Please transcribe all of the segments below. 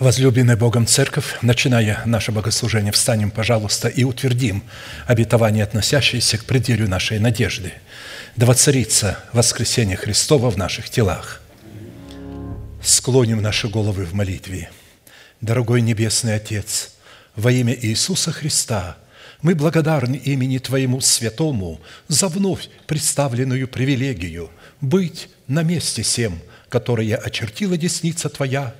Возлюбленная Богом Церковь, начиная наше богослужение, встанем, пожалуйста, и утвердим обетование, относящееся к преддверию нашей надежды. Да воцарится воскресение Христова в наших телах. Склоним наши головы в молитве. Дорогой Небесный Отец, во имя Иисуса Христа мы благодарны имени Твоему Святому за вновь представленную привилегию быть на месте сем, которое очертила десница Твоя –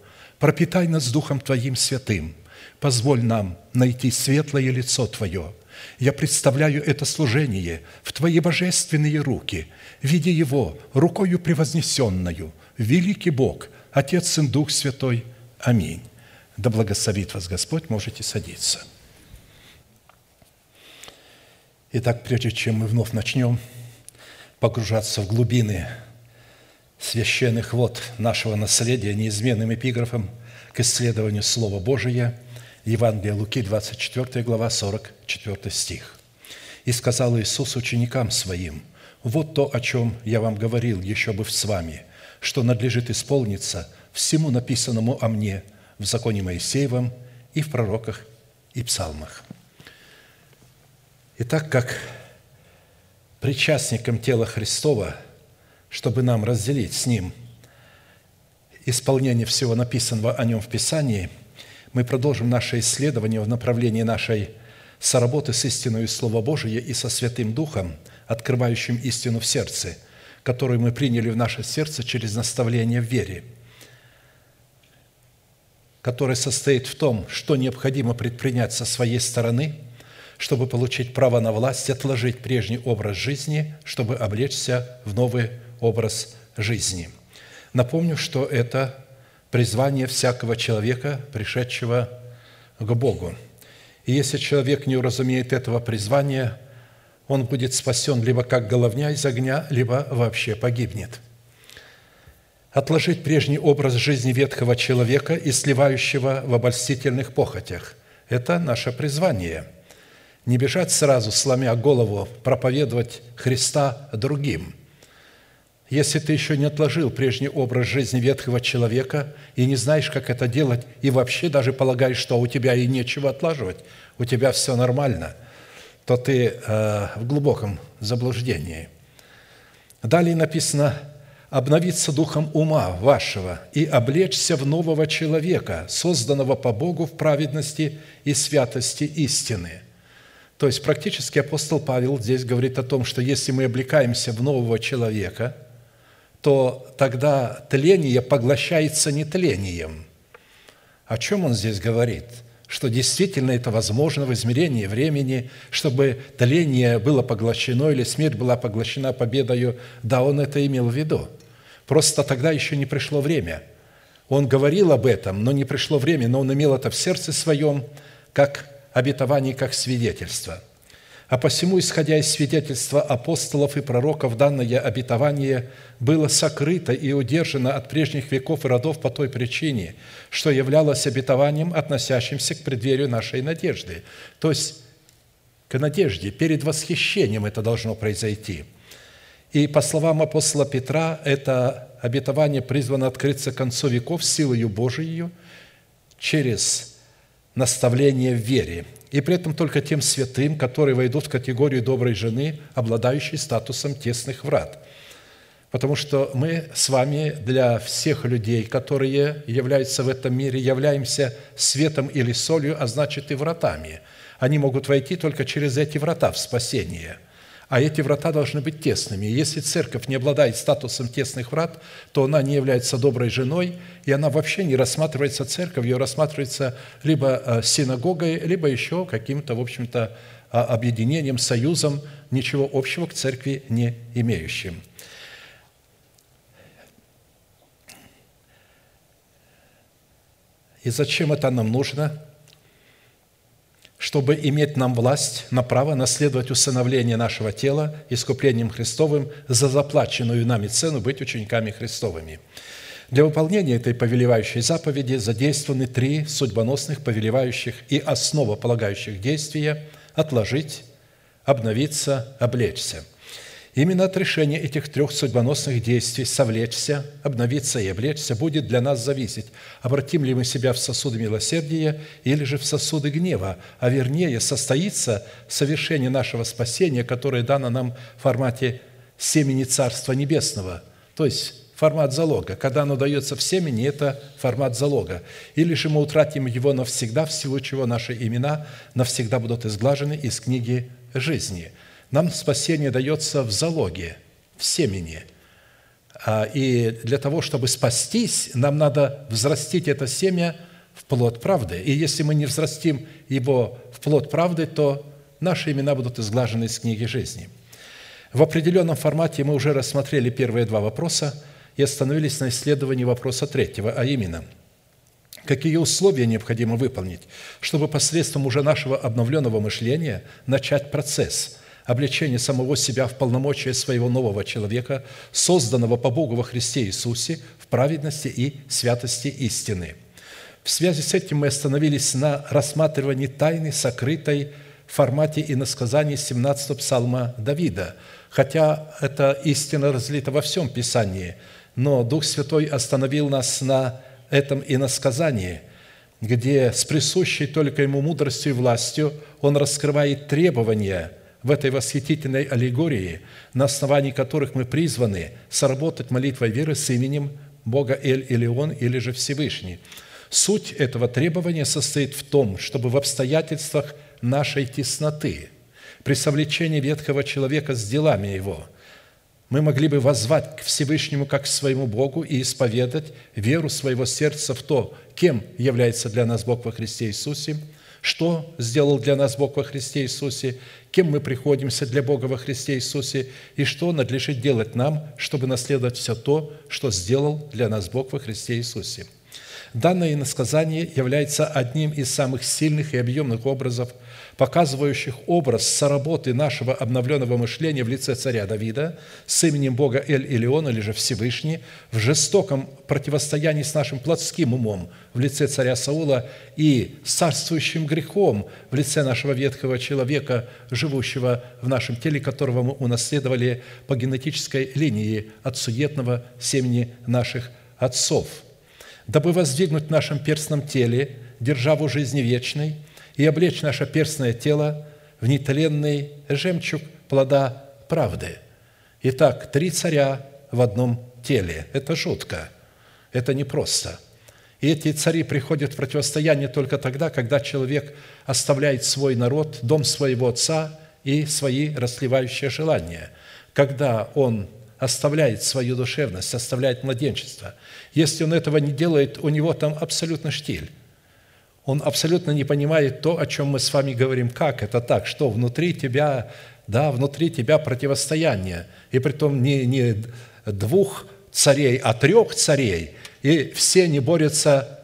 – пропитай нас Духом Твоим святым, позволь нам найти светлое лицо Твое. Я представляю это служение в Твои божественные руки, видя его рукою превознесенную, великий Бог, Отец и Дух Святой. Аминь. Да благословит вас Господь, можете садиться. Итак, прежде чем мы вновь начнем погружаться в глубины священных вод нашего наследия неизменным эпиграфом к исследованию Слова Божия, Евангелие Луки, 24 глава, 44 стих. «И сказал Иисус ученикам Своим, «Вот то, о чем я вам говорил еще бы с вами, что надлежит исполниться всему написанному о мне в законе Моисеевом и в пророках и псалмах». Итак, как причастникам тела Христова – чтобы нам разделить с Ним. Исполнение всего написанного о Нем в Писании, мы продолжим наше исследование в направлении нашей соработы с истиной Слова Божия и со Святым Духом, открывающим истину в сердце, которую мы приняли в наше сердце через наставление в вере, которое состоит в том, что необходимо предпринять со своей стороны – чтобы получить право на власть, отложить прежний образ жизни, чтобы облечься в новый образ жизни. Напомню, что это призвание всякого человека, пришедшего к Богу. И если человек не уразумеет этого призвания, он будет спасен либо как головня из огня, либо вообще погибнет. Отложить прежний образ жизни ветхого человека и сливающего в обольстительных похотях – это наше призвание. Не бежать сразу, сломя голову, проповедовать Христа другим – если ты еще не отложил прежний образ жизни ветхого человека и не знаешь, как это делать, и вообще даже полагаешь, что у тебя и нечего отлаживать, у тебя все нормально, то ты э, в глубоком заблуждении. Далее написано обновиться духом ума вашего и облечься в нового человека, созданного по Богу в праведности и святости истины». То есть практически апостол Павел здесь говорит о том, что если мы облекаемся в нового человека – то тогда тление поглощается нетлением. О чем он здесь говорит? Что действительно это возможно в измерении времени, чтобы тление было поглощено или смерть была поглощена победою. Да, он это имел в виду. Просто тогда еще не пришло время. Он говорил об этом, но не пришло время, но он имел это в сердце своем, как обетование, как свидетельство – а посему, исходя из свидетельства апостолов и пророков, данное обетование было сокрыто и удержано от прежних веков и родов по той причине, что являлось обетованием, относящимся к преддверию нашей надежды. То есть к надежде, перед восхищением это должно произойти. И по словам апостола Петра, это обетование призвано открыться к концу веков силою Божией через наставление в вере – и при этом только тем святым, которые войдут в категорию доброй жены, обладающей статусом тесных врат. Потому что мы с вами для всех людей, которые являются в этом мире, являемся светом или солью, а значит и вратами. Они могут войти только через эти врата в спасение – а эти врата должны быть тесными. И если церковь не обладает статусом тесных врат, то она не является доброй женой, и она вообще не рассматривается церковью, рассматривается либо э, синагогой, либо еще каким-то, в общем-то, а, объединением, союзом, ничего общего к церкви не имеющим. И зачем это нам нужно? Чтобы иметь нам власть на право наследовать усыновление нашего тела искуплением Христовым за заплаченную нами цену быть учениками Христовыми. Для выполнения этой повелевающей заповеди задействованы три судьбоносных, повелевающих и основополагающих действия – отложить, обновиться, облечься – Именно от решения этих трех судьбоносных действий «совлечься», «обновиться» и «облечься» будет для нас зависеть, обратим ли мы себя в сосуды милосердия или же в сосуды гнева, а вернее состоится совершение нашего спасения, которое дано нам в формате семени Царства Небесного, то есть формат залога. Когда оно дается в семени, это формат залога. Или же мы утратим его навсегда, в силу чего наши имена навсегда будут изглажены из книги жизни – нам спасение дается в залоге, в семени. А, и для того, чтобы спастись, нам надо взрастить это семя в плод правды. И если мы не взрастим его в плод правды, то наши имена будут изглажены из книги жизни. В определенном формате мы уже рассмотрели первые два вопроса и остановились на исследовании вопроса третьего, а именно – какие условия необходимо выполнить, чтобы посредством уже нашего обновленного мышления начать процесс обличение самого себя в полномочия своего нового человека, созданного по Богу во Христе Иисусе в праведности и святости истины. В связи с этим мы остановились на рассматривании тайны, сокрытой в формате иносказаний 17 псалма Давида, хотя эта истина разлита во всем Писании, но Дух Святой остановил нас на этом иносказании, где с присущей только Ему мудростью и властью Он раскрывает требования – в этой восхитительной аллегории, на основании которых мы призваны сработать молитвой веры с именем Бога Эль или Он, или же Всевышний. Суть этого требования состоит в том, чтобы в обстоятельствах нашей тесноты, при совлечении ветхого человека с делами его, мы могли бы воззвать к Всевышнему как к своему Богу и исповедать веру своего сердца в то, кем является для нас Бог во Христе Иисусе – что сделал для нас Бог во Христе Иисусе, кем мы приходимся для Бога во Христе Иисусе и что надлежит делать нам, чтобы наследовать все то, что сделал для нас Бог во Христе Иисусе. Данное иносказание является одним из самых сильных и объемных образов – показывающих образ соработы нашего обновленного мышления в лице царя Давида с именем Бога Эль Илион, или же Всевышний, в жестоком противостоянии с нашим плотским умом в лице царя Саула и царствующим грехом в лице нашего ветхого человека, живущего в нашем теле, которого мы унаследовали по генетической линии от суетного семени наших отцов, дабы воздвигнуть в нашем перстном теле державу жизни вечной – и облечь наше перстное тело в нетленный жемчуг плода правды. Итак, три царя в одном теле. Это жутко, это непросто. И эти цари приходят в противостояние только тогда, когда человек оставляет свой народ, дом своего отца и свои расливающие желания. Когда он оставляет свою душевность, оставляет младенчество. Если он этого не делает, у него там абсолютно штиль он абсолютно не понимает то, о чем мы с вами говорим. Как это так? Что внутри тебя, да, внутри тебя противостояние. И при том не, не двух царей, а трех царей. И все не борются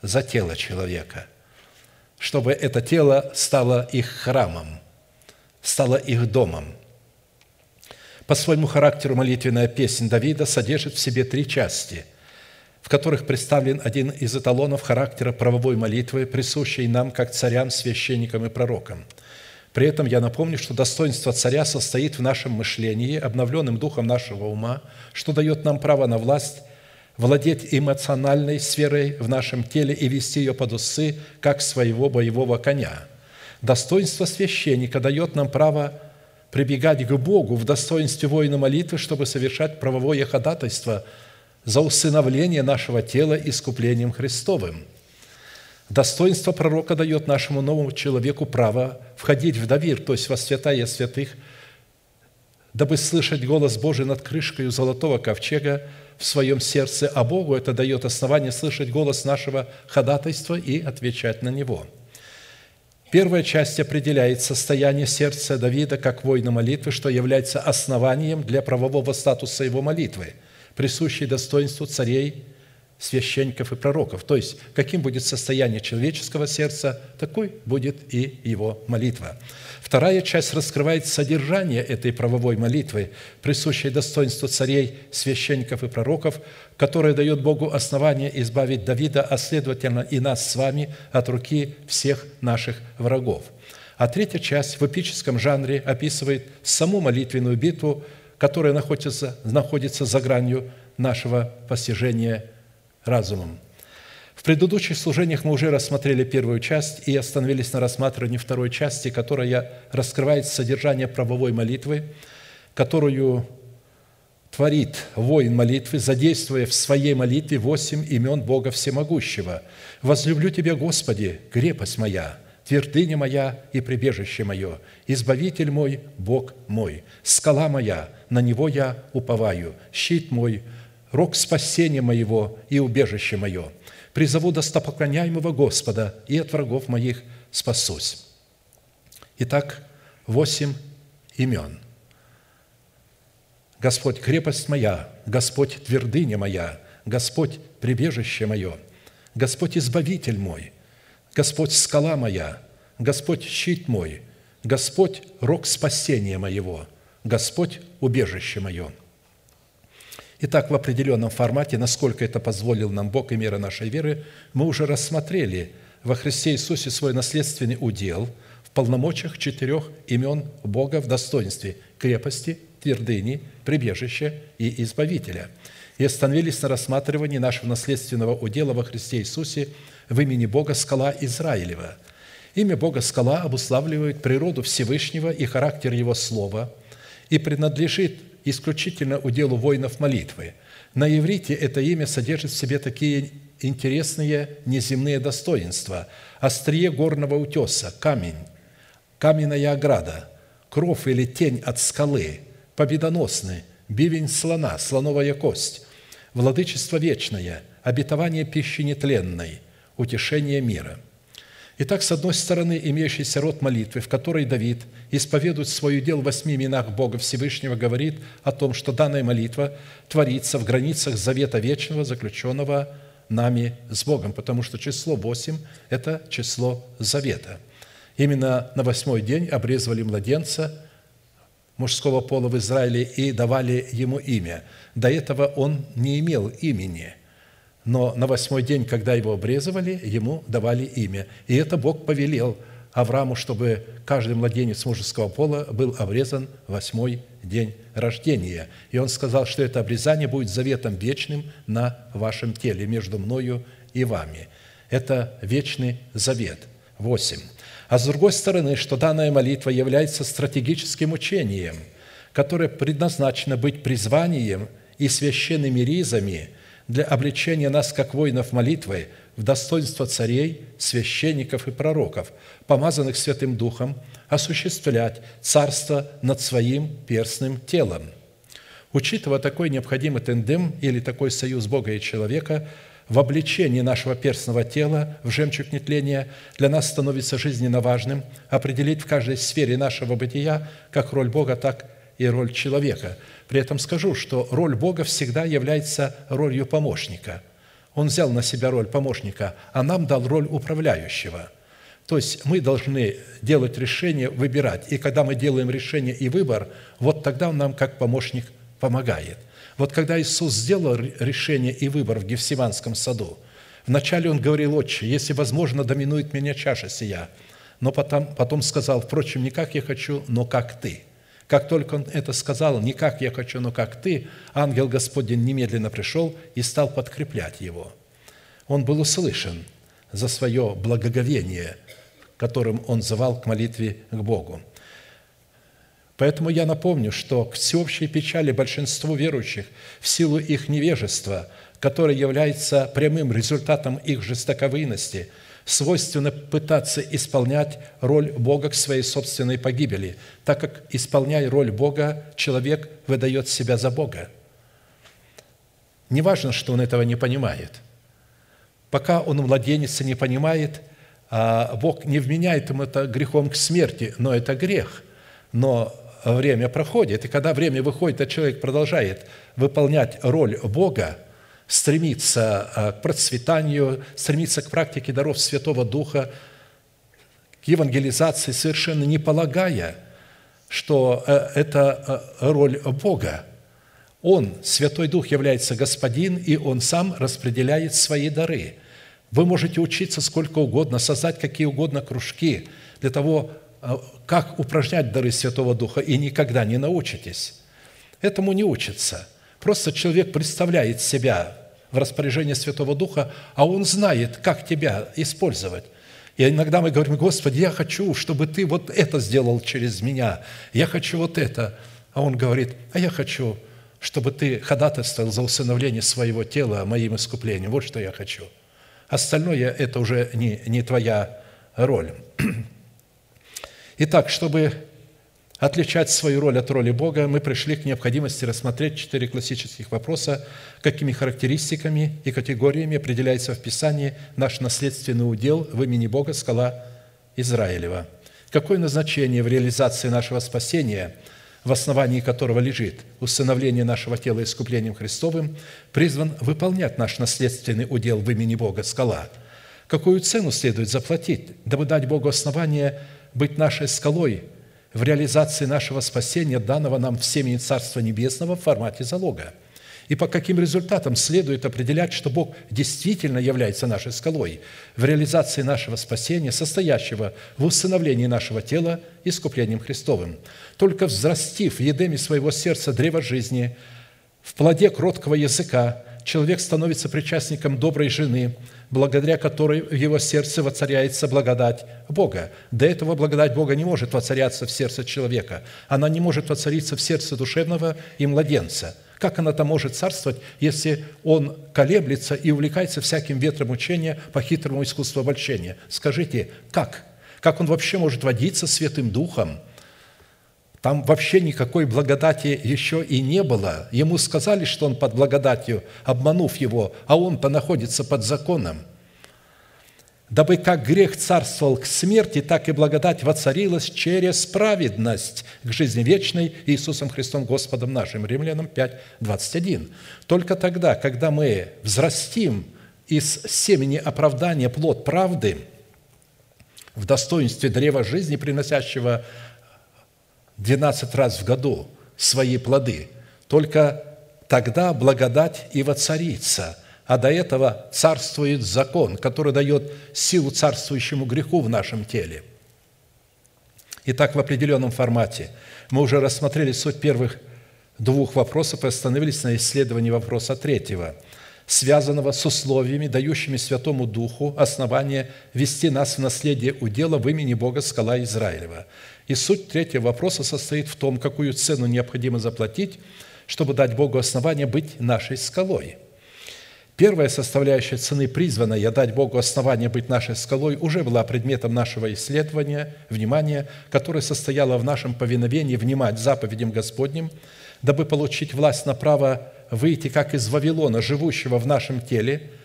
за тело человека, чтобы это тело стало их храмом, стало их домом. По своему характеру молитвенная песня Давида содержит в себе три части – в которых представлен один из эталонов характера правовой молитвы, присущей нам как царям, священникам и пророкам. При этом я напомню, что достоинство царя состоит в нашем мышлении, обновленным духом нашего ума, что дает нам право на власть, владеть эмоциональной сферой в нашем теле и вести ее под усы, как своего боевого коня. Достоинство священника дает нам право прибегать к Богу в достоинстве воина молитвы, чтобы совершать правовое ходатайство – за усыновление нашего тела искуплением Христовым. Достоинство пророка дает нашему новому человеку право входить в довир, то есть во святая святых, дабы слышать голос Божий над крышкой золотого ковчега в своем сердце, а Богу это дает основание слышать голос нашего ходатайства и отвечать на него – Первая часть определяет состояние сердца Давида как воина молитвы, что является основанием для правового статуса его молитвы, присущей достоинству царей священников и пророков. То есть, каким будет состояние человеческого сердца, такой будет и его молитва. Вторая часть раскрывает содержание этой правовой молитвы, присущей достоинству царей, священников и пророков, которая дает Богу основание избавить Давида, а следовательно и нас с вами от руки всех наших врагов. А третья часть в эпическом жанре описывает саму молитвенную битву, которая находится, находится за гранью нашего постижения разумом. В предыдущих служениях мы уже рассмотрели первую часть и остановились на рассматривании второй части, которая раскрывает содержание правовой молитвы, которую творит воин молитвы, задействуя в своей молитве восемь имен Бога Всемогущего. «Возлюблю Тебя, Господи, крепость моя, твердыня моя и прибежище мое, избавитель мой, Бог мой, скала моя, на Него я уповаю, щит мой, рог спасения моего и убежище мое. Призову достопоклоняемого Господа, и от врагов моих спасусь». Итак, восемь имен. Господь – крепость моя, Господь – твердыня моя, Господь – прибежище мое, Господь – избавитель мой, Господь – скала моя, Господь – щит мой, Господь – рог спасения моего, Господь – убежище мое – Итак, в определенном формате, насколько это позволил нам Бог и мера нашей веры, мы уже рассмотрели во Христе Иисусе свой наследственный удел в полномочиях четырех имен Бога в достоинстве крепости, твердыни, прибежища и избавителя. И остановились на рассматривании нашего наследственного удела во Христе Иисусе в имени Бога Скала Израилева. Имя Бога Скала обуславливает природу Всевышнего и характер Его Слова и принадлежит исключительно уделу воинов молитвы. На иврите это имя содержит в себе такие интересные неземные достоинства. Острие горного утеса, камень, каменная ограда, кров или тень от скалы, победоносный, бивень слона, слоновая кость, владычество вечное, обетование пищи нетленной, утешение мира – Итак, с одной стороны, имеющийся род молитвы, в которой Давид исповедует свое дело в восьми именах Бога Всевышнего, говорит о том, что данная молитва творится в границах завета вечного, заключенного нами с Богом, потому что число восемь – это число завета. Именно на восьмой день обрезывали младенца мужского пола в Израиле и давали ему имя. До этого он не имел имени – но на восьмой день, когда его обрезывали, ему давали имя. И это Бог повелел Аврааму, чтобы каждый младенец мужеского пола был обрезан восьмой день рождения. И он сказал, что это обрезание будет заветом вечным на вашем теле, между мною и вами. Это вечный завет. Восемь. А с другой стороны, что данная молитва является стратегическим учением, которое предназначено быть призванием и священными ризами – для обличения нас, как воинов молитвы, в достоинство царей, священников и пророков, помазанных Святым Духом, осуществлять царство над своим перстным телом. Учитывая такой необходимый тендем или такой союз Бога и человека, в обличении нашего перстного тела в жемчуг нетления для нас становится жизненно важным определить в каждой сфере нашего бытия как роль Бога, так и роль человека – при этом скажу, что роль Бога всегда является ролью помощника. Он взял на себя роль помощника, а нам дал роль управляющего. То есть мы должны делать решение, выбирать. И когда мы делаем решение и выбор, вот тогда Он нам как помощник помогает. Вот когда Иисус сделал решение и выбор в Гефсиманском саду, вначале Он говорил, «Отче, если возможно, доминует меня чаша сия». Но потом, потом сказал, «Впрочем, не как я хочу, но как Ты». Как только он это сказал, не как я хочу, но как ты, ангел Господень немедленно пришел и стал подкреплять его. Он был услышан за свое благоговение, которым он звал к молитве к Богу. Поэтому я напомню, что к всеобщей печали большинству верующих в силу их невежества, которое является прямым результатом их жестоковыйности, свойственно пытаться исполнять роль Бога к своей собственной погибели, так как, исполняя роль Бога, человек выдает себя за Бога. Неважно, что он этого не понимает. Пока он младенец и не понимает, а Бог не вменяет ему это грехом к смерти, но это грех. Но время проходит, и когда время выходит, а человек продолжает выполнять роль Бога – стремиться а, к процветанию, стремиться к практике даров Святого Духа, к евангелизации, совершенно не полагая, что э, это э, роль Бога. Он, Святой Дух, является Господин, и Он сам распределяет свои дары. Вы можете учиться сколько угодно, создать какие угодно кружки для того, э, как упражнять дары Святого Духа, и никогда не научитесь. Этому не учится. Просто человек представляет себя в распоряжение Святого Духа, а Он знает, как тебя использовать. И иногда мы говорим, Господи, я хочу, чтобы Ты вот это сделал через меня. Я хочу вот это. А Он говорит, а я хочу, чтобы Ты ходатайствовал за усыновление своего тела моим искуплением. Вот что я хочу. Остальное – это уже не, не твоя роль. Итак, чтобы отличать свою роль от роли Бога, мы пришли к необходимости рассмотреть четыре классических вопроса, какими характеристиками и категориями определяется в Писании наш наследственный удел в имени Бога, скала Израилева. Какое назначение в реализации нашего спасения, в основании которого лежит усыновление нашего тела искуплением Христовым, призван выполнять наш наследственный удел в имени Бога, скала? Какую цену следует заплатить, дабы дать Богу основание быть нашей скалой – в реализации нашего спасения, данного нам в семени Царства Небесного в формате залога. И по каким результатам следует определять, что Бог действительно является нашей скалой в реализации нашего спасения, состоящего в усыновлении нашего тела искуплением Христовым. Только взрастив в едеме своего сердца древо жизни, в плоде кроткого языка, человек становится причастником доброй жены – благодаря которой в его сердце воцаряется благодать Бога. До этого благодать Бога не может воцаряться в сердце человека. Она не может воцариться в сердце душевного и младенца. Как она-то может царствовать, если он колеблется и увлекается всяким ветром учения по хитрому искусству обольщения? Скажите, как? Как он вообще может водиться Святым Духом – там вообще никакой благодати еще и не было. Ему сказали, что он под благодатью, обманув его, а он-то находится под законом. Дабы как грех царствовал к смерти, так и благодать воцарилась через праведность к жизни вечной Иисусом Христом Господом нашим. Римлянам 5, 21. Только тогда, когда мы взрастим из семени оправдания плод правды в достоинстве древа жизни, приносящего 12 раз в году свои плоды, только тогда благодать и воцарится. А до этого царствует закон, который дает силу царствующему греху в нашем теле. Итак, в определенном формате мы уже рассмотрели суть первых двух вопросов и остановились на исследовании вопроса третьего, связанного с условиями, дающими Святому Духу основание вести нас в наследие удела в имени Бога Скала Израилева – и суть третьего вопроса состоит в том, какую цену необходимо заплатить, чтобы дать Богу основание быть нашей скалой. Первая составляющая цены, призванная дать Богу основание быть нашей скалой, уже была предметом нашего исследования, внимания, которое состояло в нашем повиновении внимать заповедям Господним, дабы получить власть на право выйти как из Вавилона, живущего в нашем теле –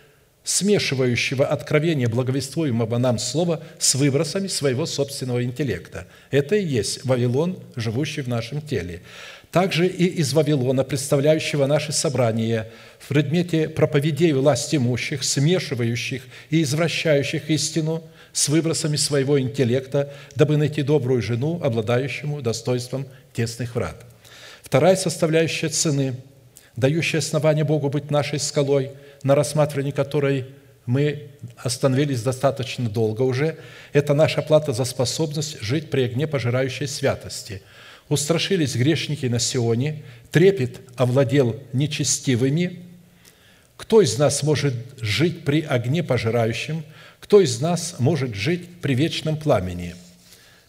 смешивающего откровение благовествуемого нам слова с выбросами своего собственного интеллекта. Это и есть Вавилон, живущий в нашем теле. Также и из Вавилона, представляющего наше собрание в предмете проповедей власть имущих, смешивающих и извращающих истину с выбросами своего интеллекта, дабы найти добрую жену, обладающему достоинством тесных врат. Вторая составляющая цены, дающая основание Богу быть нашей скалой – на рассматривании которой мы остановились достаточно долго уже, это наша плата за способность жить при огне пожирающей святости. Устрашились грешники на Сионе, трепет овладел нечестивыми. Кто из нас может жить при огне пожирающем? Кто из нас может жить при вечном пламени?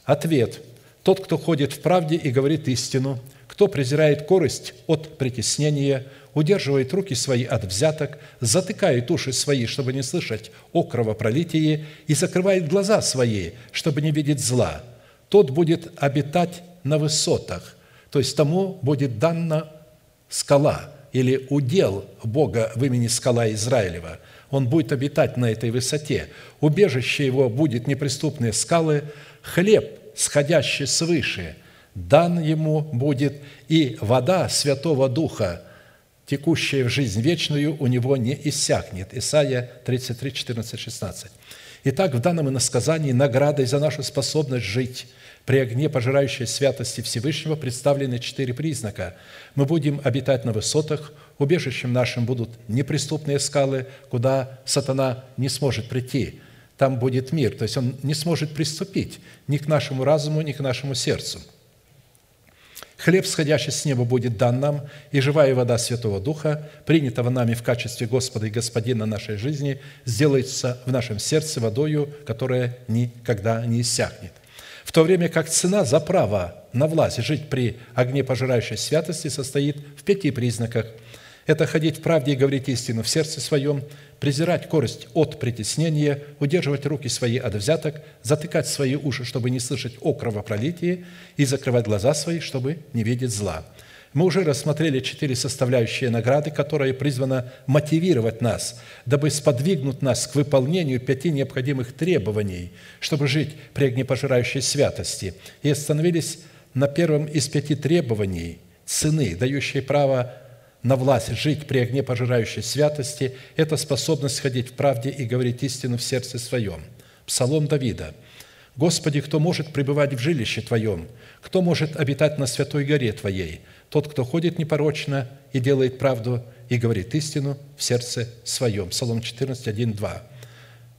Ответ. Тот, кто ходит в правде и говорит истину, кто презирает корость от притеснения, удерживает руки свои от взяток, затыкает уши свои, чтобы не слышать о кровопролитии, и закрывает глаза свои, чтобы не видеть зла, тот будет обитать на высотах, то есть тому будет дана скала или удел Бога в имени скала Израилева. Он будет обитать на этой высоте. Убежище его будет неприступные скалы, хлеб, сходящий свыше, дан ему будет, и вода Святого Духа, текущая в жизнь вечную, у него не иссякнет. Исайя 33, 14, 16. Итак, в данном иносказании наградой за нашу способность жить при огне пожирающей святости Всевышнего представлены четыре признака. Мы будем обитать на высотах, убежищем нашим будут неприступные скалы, куда сатана не сможет прийти. Там будет мир, то есть он не сможет приступить ни к нашему разуму, ни к нашему сердцу. Хлеб, сходящий с неба, будет дан нам, и живая вода Святого Духа, принятого нами в качестве Господа и Господина нашей жизни, сделается в нашем сердце водою, которая никогда не иссякнет в то время как цена за право на власть жить при огне пожирающей святости состоит в пяти признаках. Это ходить в правде и говорить истину в сердце своем, презирать корость от притеснения, удерживать руки свои от взяток, затыкать свои уши, чтобы не слышать о кровопролитии, и закрывать глаза свои, чтобы не видеть зла – мы уже рассмотрели четыре составляющие награды, которые призваны мотивировать нас, дабы сподвигнуть нас к выполнению пяти необходимых требований, чтобы жить при огнепожирающей святости. И остановились на первом из пяти требований цены, дающей право на власть жить при огне пожирающей святости – это способность ходить в правде и говорить истину в сердце своем. Псалом Давида – «Господи, кто может пребывать в жилище Твоем? Кто может обитать на святой горе Твоей? Тот, кто ходит непорочно и делает правду, и говорит истину в сердце своем». Псалом 14, 1, 2.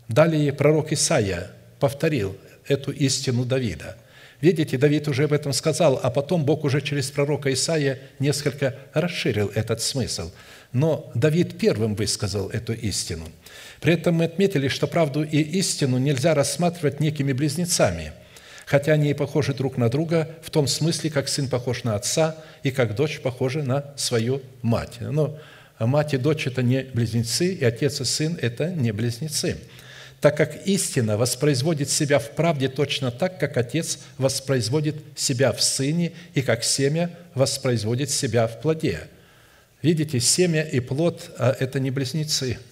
Далее пророк Исаия повторил эту истину Давида. Видите, Давид уже об этом сказал, а потом Бог уже через пророка Исаия несколько расширил этот смысл. Но Давид первым высказал эту истину – при этом мы отметили, что правду и истину нельзя рассматривать некими близнецами, хотя они и похожи друг на друга в том смысле, как сын похож на отца и как дочь похожа на свою мать. Но мать и дочь – это не близнецы, и отец и сын – это не близнецы так как истина воспроизводит себя в правде точно так, как Отец воспроизводит себя в Сыне и как семя воспроизводит себя в плоде. Видите, семя и плод а – это не близнецы –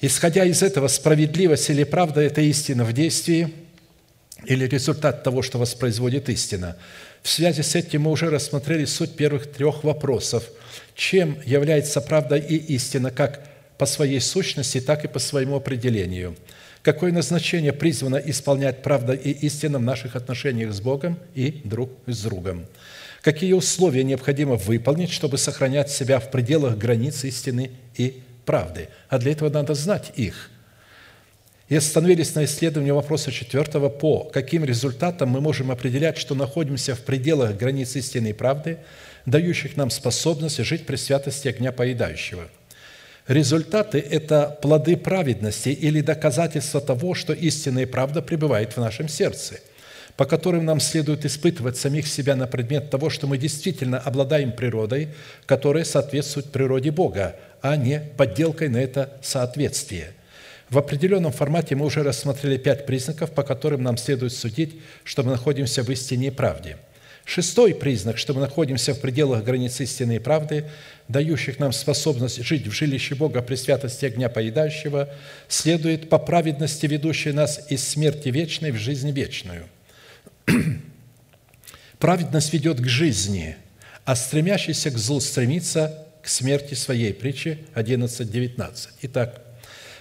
Исходя из этого, справедливость или правда – это истина в действии или результат того, что воспроизводит истина. В связи с этим мы уже рассмотрели суть первых трех вопросов. Чем является правда и истина как по своей сущности, так и по своему определению? Какое назначение призвано исполнять правда и истина в наших отношениях с Богом и друг с другом? Какие условия необходимо выполнить, чтобы сохранять себя в пределах границ истины и правды, а для этого надо знать их. И остановились на исследовании вопроса четвертого, по каким результатам мы можем определять, что находимся в пределах границ истины и правды, дающих нам способность жить при святости огня поедающего. Результаты – это плоды праведности или доказательства того, что истинная правда пребывает в нашем сердце – по которым нам следует испытывать самих себя на предмет того, что мы действительно обладаем природой, которая соответствует природе Бога, а не подделкой на это соответствие. В определенном формате мы уже рассмотрели пять признаков, по которым нам следует судить, что мы находимся в истине и правде. Шестой признак, что мы находимся в пределах границ истины и правды, дающих нам способность жить в жилище Бога при святости огня поедающего, следует по праведности, ведущей нас из смерти вечной в жизнь вечную. Праведность ведет к жизни, а стремящийся к злу стремится к смерти своей. Притчи 11.19. Итак,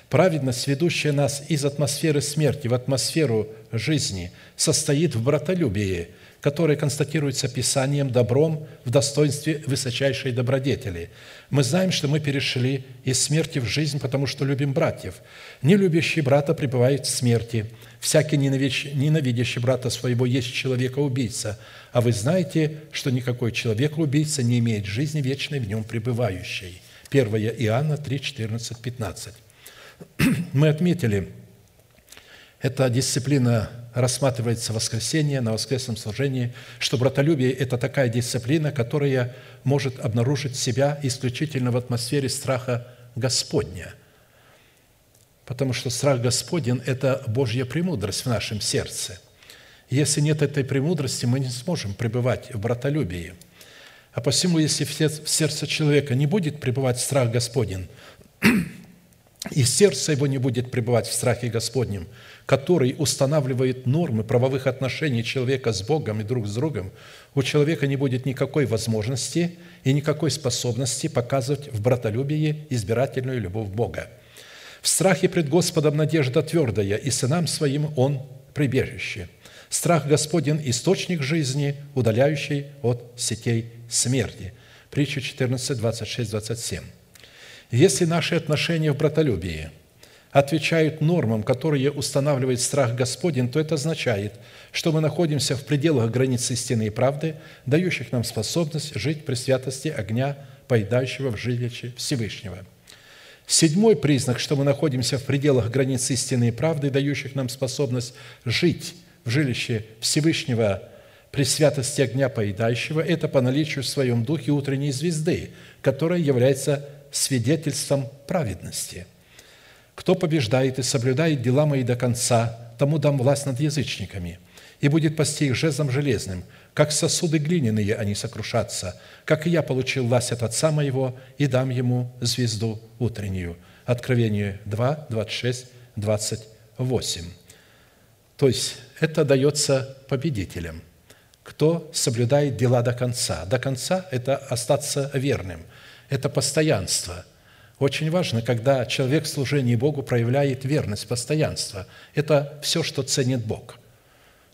праведность, ведущая нас из атмосферы смерти в атмосферу жизни, состоит в братолюбии, которое констатируется Писанием добром в достоинстве высочайшей добродетели. Мы знаем, что мы перешли из смерти в жизнь, потому что любим братьев. Нелюбящий брата пребывает в смерти. Всякий ненавидящий брата своего есть человека-убийца – а вы знаете, что никакой человек-убийца не имеет жизни вечной в нем пребывающей. 1 Иоанна 3, 14, 15. Мы отметили, эта дисциплина рассматривается воскресенье на воскресном служении, что братолюбие – это такая дисциплина, которая может обнаружить себя исключительно в атмосфере страха Господня. Потому что страх Господень – это Божья премудрость в нашем сердце. Если нет этой премудрости, мы не сможем пребывать в братолюбии. А посему, если в сердце человека не будет пребывать страх Господень, и сердце его не будет пребывать в страхе Господнем, который устанавливает нормы правовых отношений человека с Богом и друг с другом, у человека не будет никакой возможности и никакой способности показывать в братолюбии избирательную любовь Бога. В страхе пред Господом надежда твердая, и сынам своим Он прибежище. Страх Господен – источник жизни, удаляющий от сетей смерти. Притча 14, 26, 27. Если наши отношения в братолюбии отвечают нормам, которые устанавливает страх Господень, то это означает, что мы находимся в пределах границ истины и правды, дающих нам способность жить при святости огня, поедающего в жилище Всевышнего. Седьмой признак, что мы находимся в пределах границ истины и правды, дающих нам способность жить в жилище Всевышнего при святости огня поедающего, это по наличию в своем духе утренней звезды, которая является свидетельством праведности. Кто побеждает и соблюдает дела мои до конца, тому дам власть над язычниками, и будет пасти их жезлом железным, как сосуды глиняные они сокрушатся, как и я получил власть от Отца моего, и дам ему звезду утреннюю». Откровение 2, 26, 28. То есть это дается победителям, кто соблюдает дела до конца. До конца – это остаться верным – это постоянство. Очень важно, когда человек в служении Богу проявляет верность, постоянство. Это все, что ценит Бог.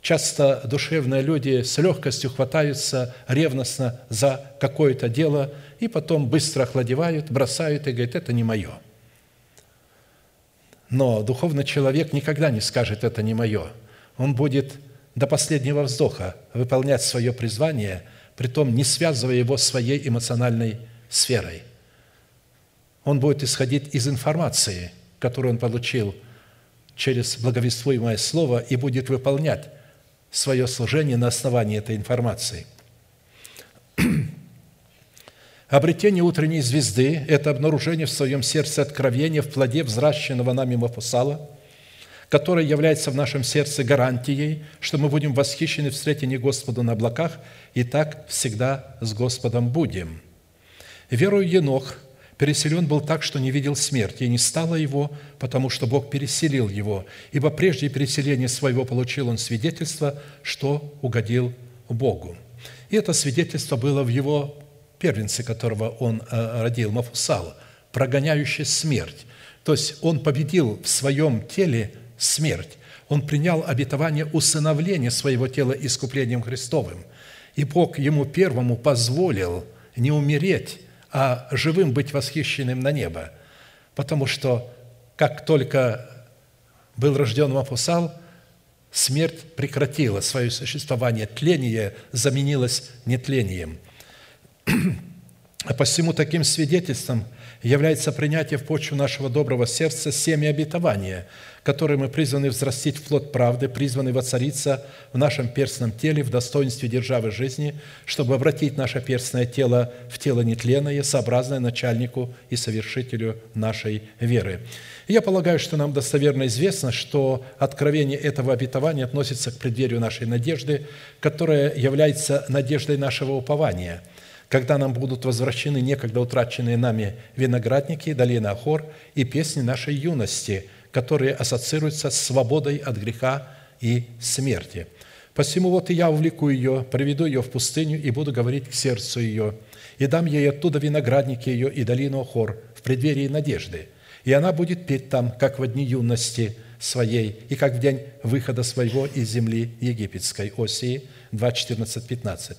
Часто душевные люди с легкостью хватаются ревностно за какое-то дело и потом быстро охладевают, бросают и говорят, это не мое. Но духовный человек никогда не скажет, это не мое. Он будет до последнего вздоха выполнять свое призвание, притом не связывая его своей эмоциональной сферой. Он будет исходить из информации, которую он получил через благовествуемое слово и будет выполнять свое служение на основании этой информации. Обретение утренней звезды – это обнаружение в своем сердце откровения в плоде взращенного нами Мафусала, которое является в нашем сердце гарантией, что мы будем восхищены встретении Господа на облаках и так всегда с Господом будем – Верою Енох переселен был так, что не видел смерти, и не стало его, потому что Бог переселил его, ибо прежде переселения своего получил он свидетельство, что угодил Богу. И это свидетельство было в его первенце, которого он э, родил, Мафусала, прогоняющий смерть. То есть он победил в своем теле смерть. Он принял обетование усыновления своего тела искуплением Христовым. И Бог ему первому позволил не умереть, а живым быть восхищенным на небо. Потому что как только был рожден Мафусал, смерть прекратила свое существование, тление заменилось нетлением. А посему таким свидетельством является принятие в почву нашего доброго сердца семя обетования, которое мы призваны взрастить в плод правды, призваны воцариться в нашем перстном теле в достоинстве державы жизни, чтобы обратить наше перстное тело в тело нетленное, сообразное начальнику и совершителю нашей веры. Я полагаю, что нам достоверно известно, что откровение этого обетования относится к преддверию нашей надежды, которая является надеждой нашего упования – когда нам будут возвращены некогда утраченные нами виноградники, долина Ахор и песни нашей юности, которые ассоциируются с свободой от греха и смерти. Посему вот и я увлеку ее, приведу ее в пустыню и буду говорить к сердцу ее, и дам ей оттуда виноградники ее и долину Ахор в преддверии надежды. И она будет петь там, как в дни юности своей, и как в день выхода своего из земли египетской». Осии 2, 14, 15.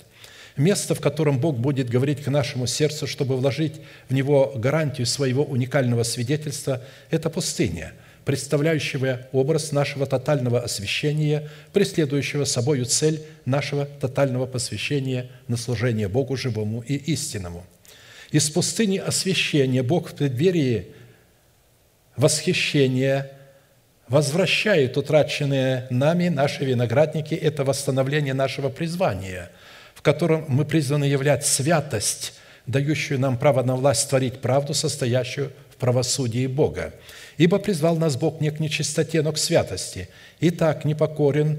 Место, в котором Бог будет говорить к нашему сердцу, чтобы вложить в него гарантию своего уникального свидетельства, это пустыня, представляющая образ нашего тотального освящения, преследующего собою цель нашего тотального посвящения на служение Богу живому и истинному. Из пустыни освящения Бог в преддверии восхищения возвращает утраченные нами наши виноградники – это восстановление нашего призвания, в котором мы призваны являть святость, дающую нам право на власть творить правду, состоящую в правосудии Бога. Ибо призвал нас Бог не к нечистоте, но к святости. Итак, непокорен,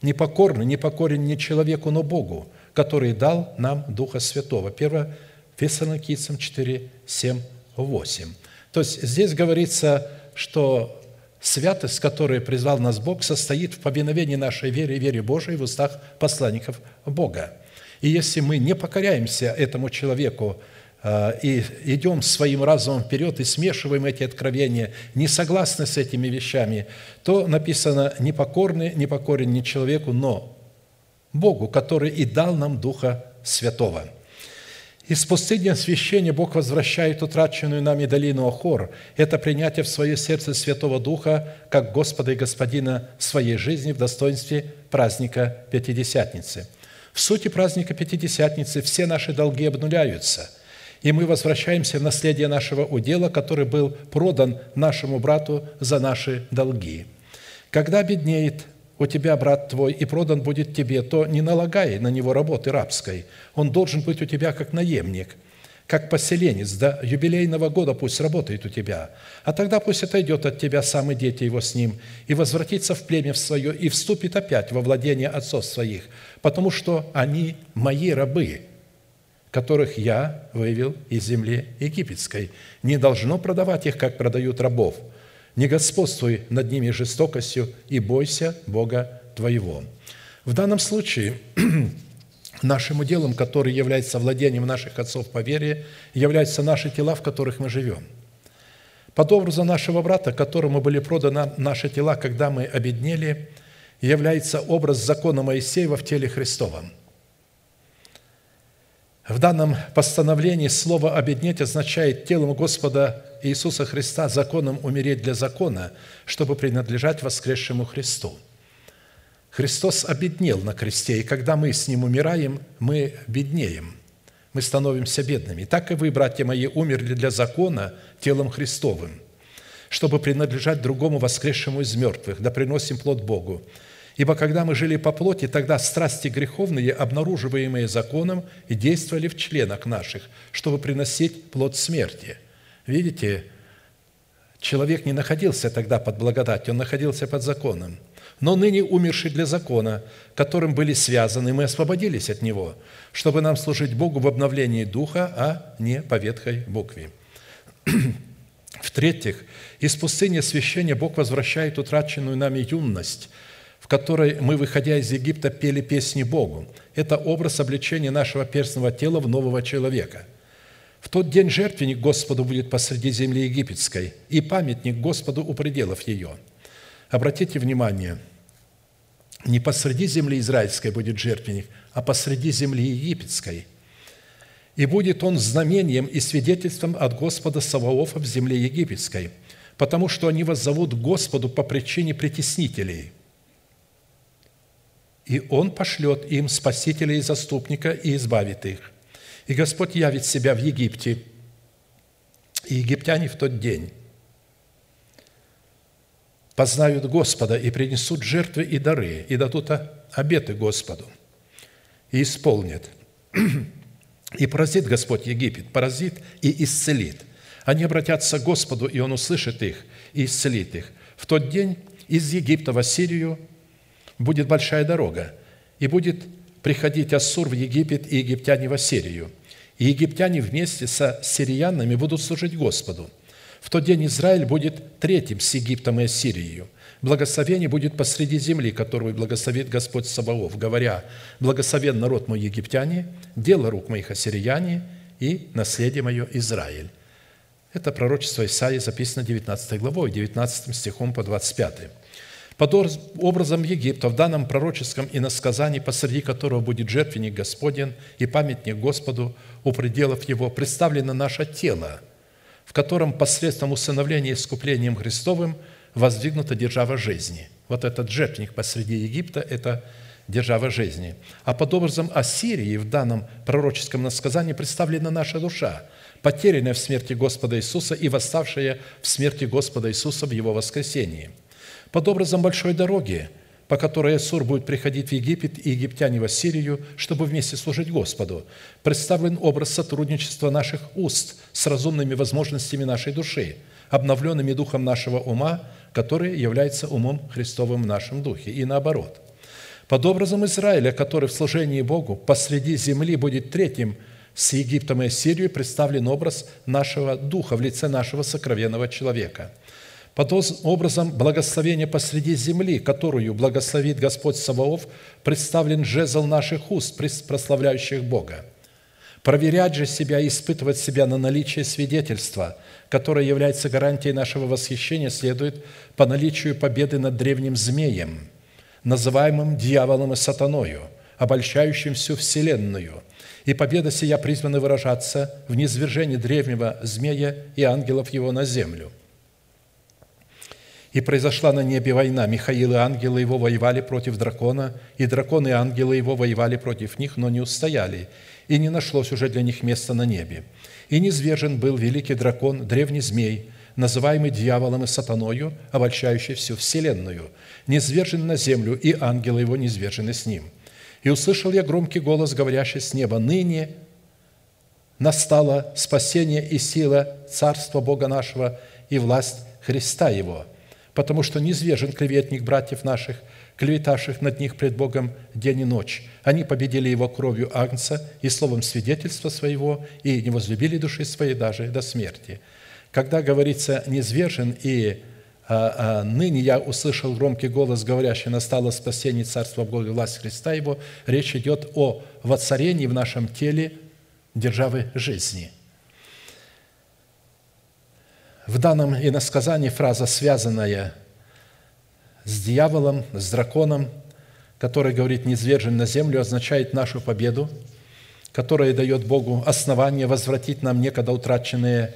непокорный, непокорен не человеку, но Богу, который дал нам Духа Святого. 1 Фессалоникийцам 4, 7, 8. То есть здесь говорится, что святость, которой призвал нас Бог, состоит в повиновении нашей вере и вере Божией в устах посланников Бога. И если мы не покоряемся этому человеку э, и идем своим разумом вперед и смешиваем эти откровения, не согласны с этими вещами, то написано «непокорный, непокорен не человеку, но Богу, который и дал нам Духа Святого». Из пустыни освящения Бог возвращает утраченную нами долину Охор. Это принятие в свое сердце Святого Духа, как Господа и Господина своей жизни в достоинстве праздника Пятидесятницы. В сути праздника Пятидесятницы все наши долги обнуляются, и мы возвращаемся в наследие нашего удела, который был продан нашему брату за наши долги. Когда беднеет у тебя брат твой и продан будет тебе, то не налагай на него работы рабской. Он должен быть у тебя как наемник, как поселенец. До юбилейного года пусть работает у тебя. А тогда пусть отойдет от тебя сам и дети его с ним, и возвратится в племя в свое, и вступит опять во владение отцов своих, потому что они мои рабы, которых я вывел из земли египетской. Не должно продавать их, как продают рабов – не господствуй над ними жестокостью и бойся Бога твоего». В данном случае нашим уделом, который является владением наших отцов по вере, являются наши тела, в которых мы живем. Под образом нашего брата, которому были проданы наши тела, когда мы обеднели, является образ закона Моисеева в теле Христовом – в данном постановлении слово «обеднеть» означает телом Господа Иисуса Христа законом умереть для закона, чтобы принадлежать воскресшему Христу. Христос обеднел на кресте, и когда мы с Ним умираем, мы беднеем, мы становимся бедными. Так и вы, братья мои, умерли для закона телом Христовым, чтобы принадлежать другому воскресшему из мертвых, да приносим плод Богу. Ибо когда мы жили по плоти, тогда страсти греховные, обнаруживаемые законом, и действовали в членах наших, чтобы приносить плод смерти. Видите, человек не находился тогда под благодатью, он находился под законом. Но ныне умерший для закона, которым были связаны, мы освободились от него, чтобы нам служить Богу в обновлении духа, а не по ветхой букве. В-третьих, из пустыни освящения Бог возвращает утраченную нами юность – в которой мы, выходя из Египта, пели песни Богу. Это образ обличения нашего перстного тела в нового человека. В тот день жертвенник Господу будет посреди земли египетской и памятник Господу у пределов ее. Обратите внимание, не посреди земли израильской будет жертвенник, а посреди земли египетской. И будет он знамением и свидетельством от Господа Саваофа в земле египетской, потому что они вас зовут Господу по причине притеснителей – и Он пошлет им спасителя и заступника и избавит их. И Господь явит себя в Египте, и египтяне в тот день познают Господа и принесут жертвы и дары, и дадут обеты Господу, и исполнят. И поразит Господь Египет, поразит и исцелит. Они обратятся к Господу, и Он услышит их и исцелит их. В тот день из Египта в Ассирию будет большая дорога, и будет приходить Ассур в Египет и египтяне в Ассирию. И египтяне вместе со сириянами будут служить Господу. В тот день Израиль будет третьим с Египтом и Ассирией. Благословение будет посреди земли, которую благословит Господь Саваоф, говоря, «Благословен народ мой египтяне, дело рук моих ассирияне и наследие мое Израиль». Это пророчество Исаии записано 19 главой, 19 стихом по 25. Под образом Египта в данном пророческом иносказании, посреди которого будет жертвенник Господен и памятник Господу у пределов его, представлено наше тело, в котором посредством усыновления искуплением Христовым воздвигнута держава жизни. Вот этот жертвенник посреди Египта – это держава жизни. А под образом Ассирии в данном пророческом насказании представлена наша душа, потерянная в смерти Господа Иисуса и восставшая в смерти Господа Иисуса в Его воскресении – Под образом большой дороги, по которой Иисур будет приходить в Египет и египтяне в Ассирию, чтобы вместе служить Господу, представлен образ сотрудничества наших уст с разумными возможностями нашей души, обновленными духом нашего ума, который является умом Христовым в нашем духе, и наоборот. Под образом Израиля, который в служении Богу посреди земли будет третьим с Египтом и Ассирией, представлен образ нашего духа в лице нашего сокровенного человека – под образом благословения посреди земли, которую благословит Господь Саваоф, представлен жезл наших уст, прославляющих Бога. Проверять же себя и испытывать себя на наличие свидетельства, которое является гарантией нашего восхищения, следует по наличию победы над древним змеем, называемым дьяволом и сатаною, обольщающим всю вселенную. И победа сия призвана выражаться в низвержении древнего змея и ангелов его на землю – и произошла на небе война. Михаил и ангелы его воевали против дракона, и драконы и ангелы его воевали против них, но не устояли, и не нашлось уже для них места на небе. И низвержен был великий дракон, древний змей, называемый дьяволом и сатаною, обольщающий всю вселенную, низвержен на землю, и ангелы его низвержены с ним. И услышал я громкий голос, говорящий с неба, «Ныне настало спасение и сила Царства Бога нашего и власть Христа Его, потому что низвержен клеветник братьев наших, клеветавших над них пред Богом день и ночь. Они победили его кровью Агнца и словом свидетельства своего, и не возлюбили души своей даже до смерти». Когда говорится «низвержен» и а, а, «ныне я услышал громкий голос, говорящий, настало спасение Царства Бога и власть Христа Его», речь идет о воцарении в нашем теле державы жизни – в данном иносказании фраза, связанная с дьяволом, с драконом, который говорит «низвержен на землю», означает нашу победу, которая дает Богу основание возвратить нам некогда утраченные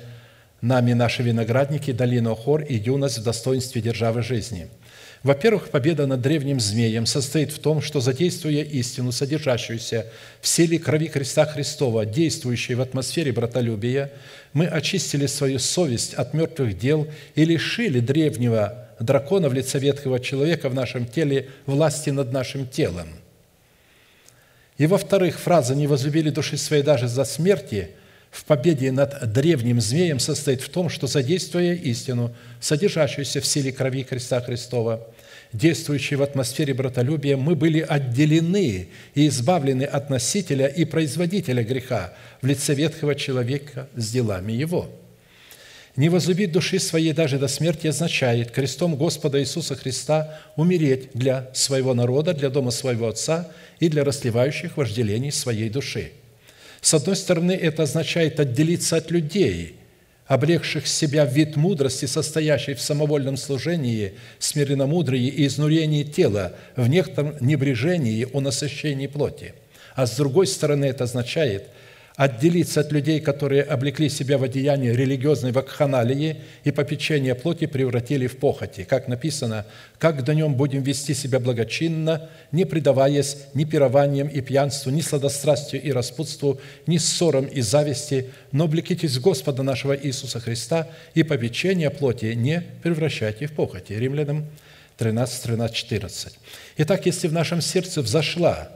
нами наши виноградники, долину Охор и юность в достоинстве державы жизни – во-первых, победа над древним змеем состоит в том, что задействуя истину, содержащуюся в силе крови креста Христова, действующей в атмосфере братолюбия, мы очистили свою совесть от мертвых дел и лишили древнего дракона в лице ветхого человека в нашем теле власти над нашим телом. И во-вторых, фраза «не возлюбили души своей даже за смерти» в победе над древним змеем состоит в том, что задействуя истину, содержащуюся в силе крови креста Христова, действующей в атмосфере братолюбия, мы были отделены и избавлены от носителя и производителя греха в лице ветхого человека с делами его. Не возлюбить души своей даже до смерти означает крестом Господа Иисуса Христа умереть для своего народа, для дома своего Отца и для расливающих вожделений своей души. С одной стороны, это означает отделиться от людей – облегших себя в вид мудрости, состоящей в самовольном служении, смиренномудрии и изнурении тела, в некотором небрежении о насыщении плоти. А с другой стороны, это означает – отделиться от людей, которые облекли себя в одеяние религиозной вакханалии и попечение плоти превратили в похоти. Как написано, «Как днем будем вести себя благочинно, не предаваясь ни пированием и пьянству, ни сладострастию и распутству, ни ссорам и зависти, но облекитесь в Господа нашего Иисуса Христа и попечение плоти не превращайте в похоти». Римлянам 13, 13, 14. Итак, если в нашем сердце взошла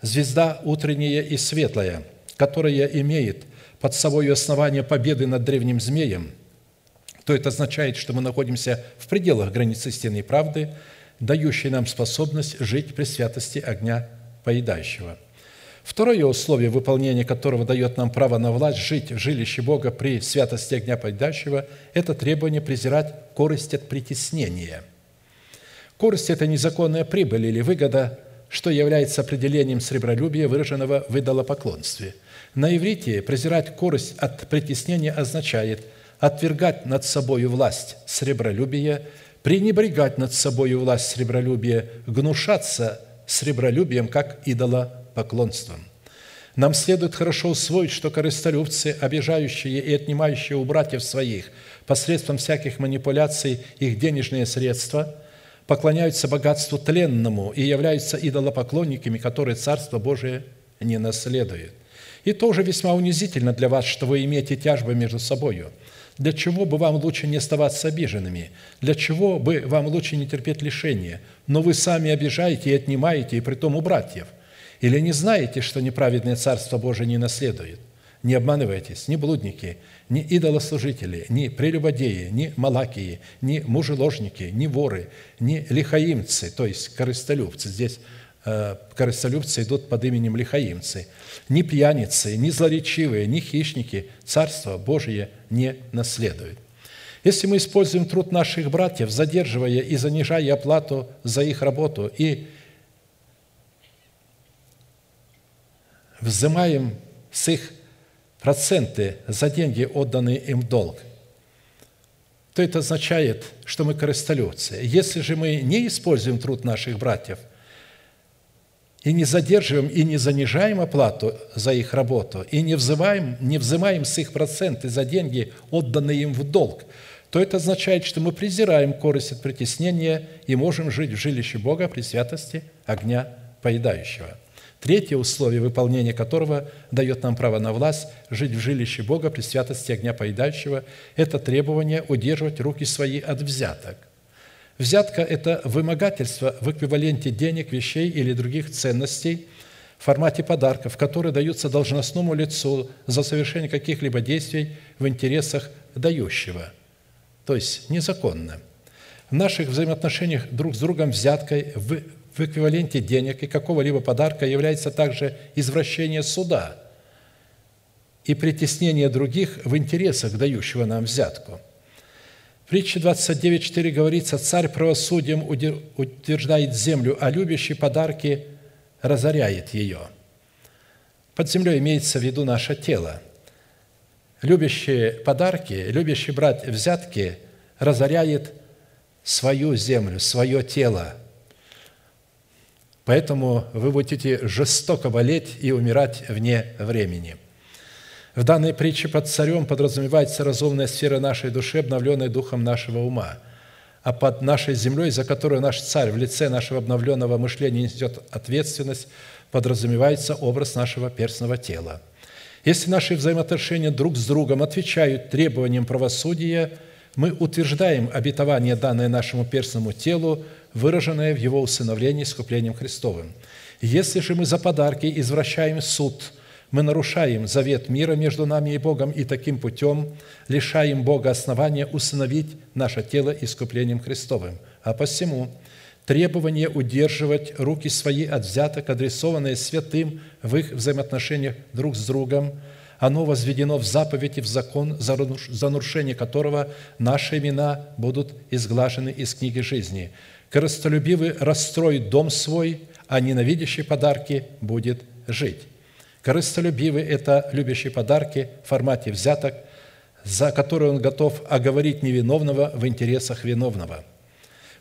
звезда утренняя и светлая – которая имеет под собой основание победы над древним змеем, то это означает, что мы находимся в пределах границ истинной правды, дающей нам способность жить при святости огня поедающего. Второе условие, выполнение которого дает нам право на власть жить в жилище Бога при святости огня поедающего, это требование презирать корость от притеснения. Корость – это незаконная прибыль или выгода, что является определением сребролюбия, выраженного в идолопоклонстве – на иврите презирать корость от притеснения означает отвергать над собою власть сребролюбия, пренебрегать над собою власть сребролюбия, гнушаться сребролюбием как идолопоклонством. Нам следует хорошо усвоить, что корыстолюбцы, обижающие и отнимающие у братьев своих посредством всяких манипуляций их денежные средства, поклоняются богатству тленному и являются идолопоклонниками, которые Царство Божие не наследуют – и тоже весьма унизительно для вас, что вы имеете тяжбы между собою. Для чего бы вам лучше не оставаться обиженными? Для чего бы вам лучше не терпеть лишения? Но вы сами обижаете и отнимаете, и притом у братьев. Или не знаете, что неправедное Царство Божие не наследует? Не обманывайтесь, ни блудники, ни идолослужители, ни прелюбодеи, ни малакии, ни мужеложники, ни воры, ни лихаимцы, то есть корыстолюбцы. Здесь корыстолюбцы идут под именем лихаимцы. Ни пьяницы, ни злоречивые, ни хищники Царство Божие не наследуют. Если мы используем труд наших братьев, задерживая и занижая оплату за их работу и взимаем с их проценты за деньги, отданные им в долг, то это означает, что мы корыстолюбцы. Если же мы не используем труд наших братьев и не задерживаем и не занижаем оплату за их работу, и не взываем, не взимаем с их проценты за деньги, отданные им в долг, то это означает, что мы презираем корость от притеснения и можем жить в жилище Бога при святости огня поедающего – Третье условие, выполнение которого дает нам право на власть жить в жилище Бога при святости огня поедающего, это требование удерживать руки свои от взяток. Взятка – это вымогательство в эквиваленте денег, вещей или других ценностей в формате подарков, которые даются должностному лицу за совершение каких-либо действий в интересах дающего, то есть незаконно. В наших взаимоотношениях друг с другом взяткой в эквиваленте денег и какого-либо подарка является также извращение суда и притеснение других в интересах дающего нам взятку. В притче 29.4 говорится, «Царь правосудием утверждает землю, а любящий подарки разоряет ее». Под землей имеется в виду наше тело. Любящие подарки, любящий брать взятки разоряет свою землю, свое тело – Поэтому вы будете жестоко болеть и умирать вне времени. В данной притче под царем подразумевается разумная сфера нашей души, обновленная духом нашего ума. А под нашей землей, за которую наш царь в лице нашего обновленного мышления несет ответственность, подразумевается образ нашего перстного тела. Если наши взаимоотношения друг с другом отвечают требованиям правосудия, мы утверждаем обетование, данное нашему перстному телу, выраженное в Его усыновлении искуплением Христовым. Если же мы за подарки извращаем суд, мы нарушаем завет мира между нами и Богом и таким путем лишаем Бога основания усыновить наше тело искуплением Христовым. А посему требование удерживать руки свои от взяток, адресованные святым в их взаимоотношениях друг с другом, оно возведено в заповедь и в закон, за нарушение которого наши имена будут изглажены из книги жизни – Корыстолюбивый расстроит дом свой, а ненавидящий подарки будет жить. Корыстолюбивый – это любящий подарки в формате взяток, за которые он готов оговорить невиновного в интересах виновного.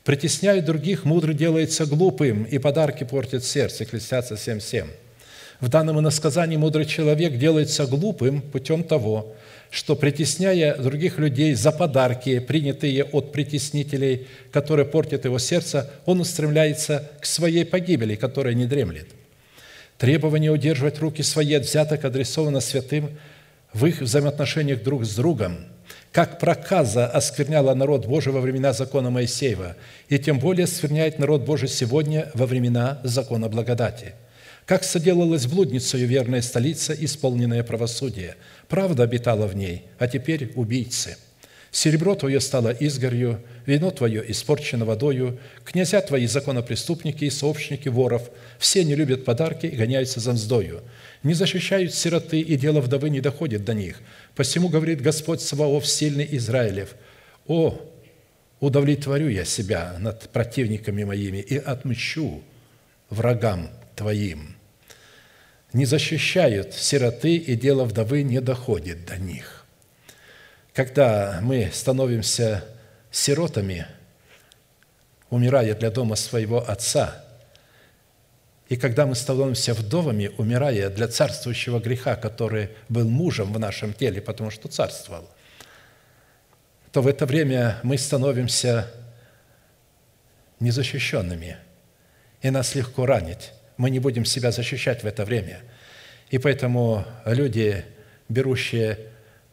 Притесняет других, мудрый делается глупым, и подарки портят сердце. Экклесиаста 7.7. В данном иносказании мудрый человек делается глупым путем того, что, притесняя других людей за подарки, принятые от притеснителей, которые портят его сердце, он устремляется к своей погибели, которая не дремлет. Требование удерживать руки свои от взяток адресовано святым в их взаимоотношениях друг с другом, как проказа оскверняла народ Божий во времена закона Моисеева, и тем более оскверняет народ Божий сегодня во времена закона благодати – как соделалась блудницею верная столица, исполненная правосудие. Правда обитала в ней, а теперь убийцы. Серебро твое стало изгорью, вино твое испорчено водою, князья твои законопреступники и сообщники воров, все не любят подарки и гоняются за мздою. Не защищают сироты, и дело вдовы не доходит до них. Посему говорит Господь Саваоф, сильный Израилев, «О, удовлетворю я себя над противниками моими и отмщу врагам твоим» не защищают сироты, и дело вдовы не доходит до них. Когда мы становимся сиротами, умирая для дома своего отца, и когда мы становимся вдовами, умирая для царствующего греха, который был мужем в нашем теле, потому что царствовал, то в это время мы становимся незащищенными, и нас легко ранить мы не будем себя защищать в это время. И поэтому люди, берущие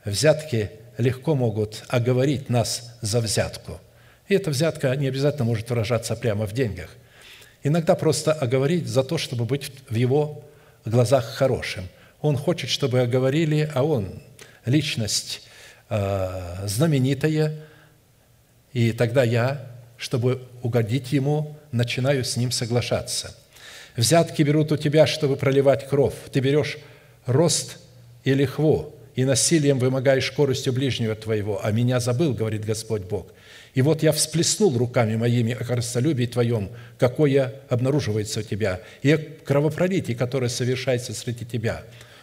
взятки, легко могут оговорить нас за взятку. И эта взятка не обязательно может выражаться прямо в деньгах. Иногда просто оговорить за то, чтобы быть в его глазах хорошим. Он хочет, чтобы оговорили, а он личность э, знаменитая, и тогда я, чтобы угодить ему, начинаю с ним соглашаться. Взятки берут у тебя, чтобы проливать кровь. Ты берешь рост и лихву, и насилием вымогаешь скоростью ближнего твоего, а меня забыл, говорит Господь Бог. И вот я всплеснул руками моими о корыстолюбии твоем, какое обнаруживается у тебя, и о кровопролитии, которое совершается среди тебя.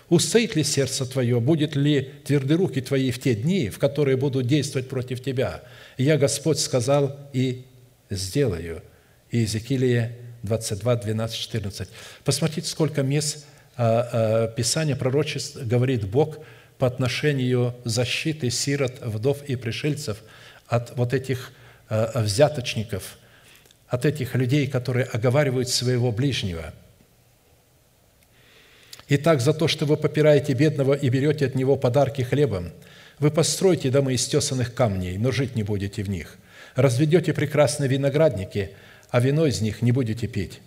Устоит ли сердце твое, будет ли тверды руки твои в те дни, в которые будут действовать против тебя? я, Господь, сказал и сделаю. И Иезекиилия 22, 12, 14. Посмотрите, сколько мест а, а, Писания пророчеств говорит Бог по отношению защиты сирот, вдов и пришельцев от вот этих а, взяточников, от этих людей, которые оговаривают своего ближнего. Итак, за то, что вы попираете бедного и берете от него подарки хлебом, вы постройте дома из тесанных камней, но жить не будете в них. Разведете прекрасные виноградники, а вино из них не будете пить.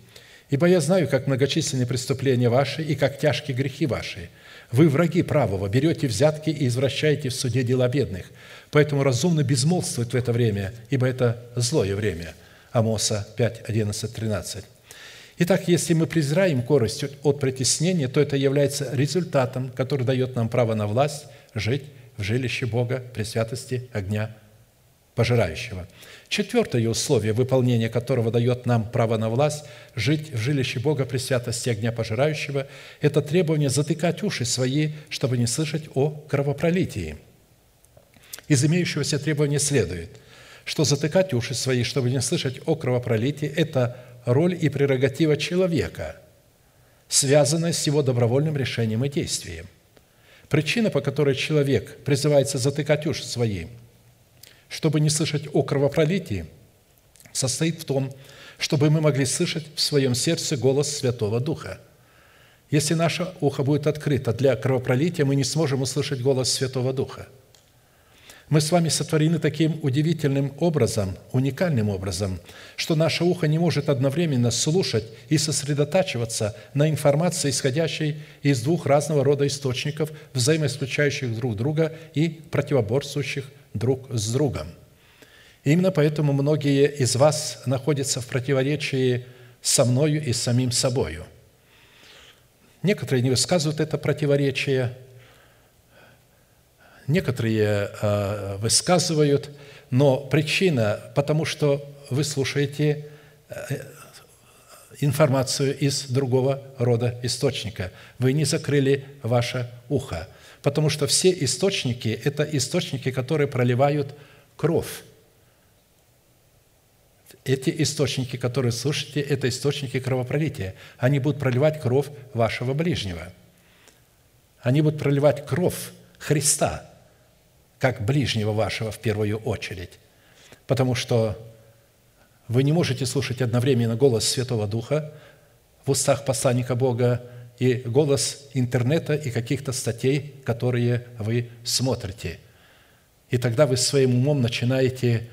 Ибо я знаю, как многочисленные преступления ваши и как тяжкие грехи ваши. Вы враги правого, берете взятки и извращаете в суде дела бедных. Поэтому разумно безмолвствовать в это время, ибо это злое время». Амоса 5, 11, 13. Итак, если мы презираем корость от притеснения, то это является результатом, который дает нам право на власть жить в жилище Бога при святости огня пожирающего. Четвертое условие, выполнение которого дает нам право на власть жить в жилище Бога при святости огня пожирающего, это требование затыкать уши свои, чтобы не слышать о кровопролитии. Из имеющегося требования следует, что затыкать уши свои, чтобы не слышать о кровопролитии, это роль и прерогатива человека, связанная с его добровольным решением и действием. Причина, по которой человек призывается затыкать уши свои – чтобы не слышать о кровопролитии, состоит в том, чтобы мы могли слышать в своем сердце голос Святого Духа. Если наше ухо будет открыто для кровопролития, мы не сможем услышать голос Святого Духа. Мы с вами сотворены таким удивительным образом, уникальным образом, что наше ухо не может одновременно слушать и сосредотачиваться на информации, исходящей из двух разного рода источников, взаимоисключающих друг друга и противоборствующих друг с другом. И именно поэтому многие из вас находятся в противоречии со мною и с самим собою. Некоторые не высказывают это противоречие, некоторые э, высказывают, но причина, потому что вы слушаете э, информацию из другого рода источника. Вы не закрыли ваше ухо потому что все источники – это источники, которые проливают кровь. Эти источники, которые слушаете, это источники кровопролития. Они будут проливать кровь вашего ближнего. Они будут проливать кровь Христа, как ближнего вашего в первую очередь. Потому что вы не можете слушать одновременно голос Святого Духа в устах посланника Бога и голос интернета и каких-то статей, которые вы смотрите. И тогда вы своим умом начинаете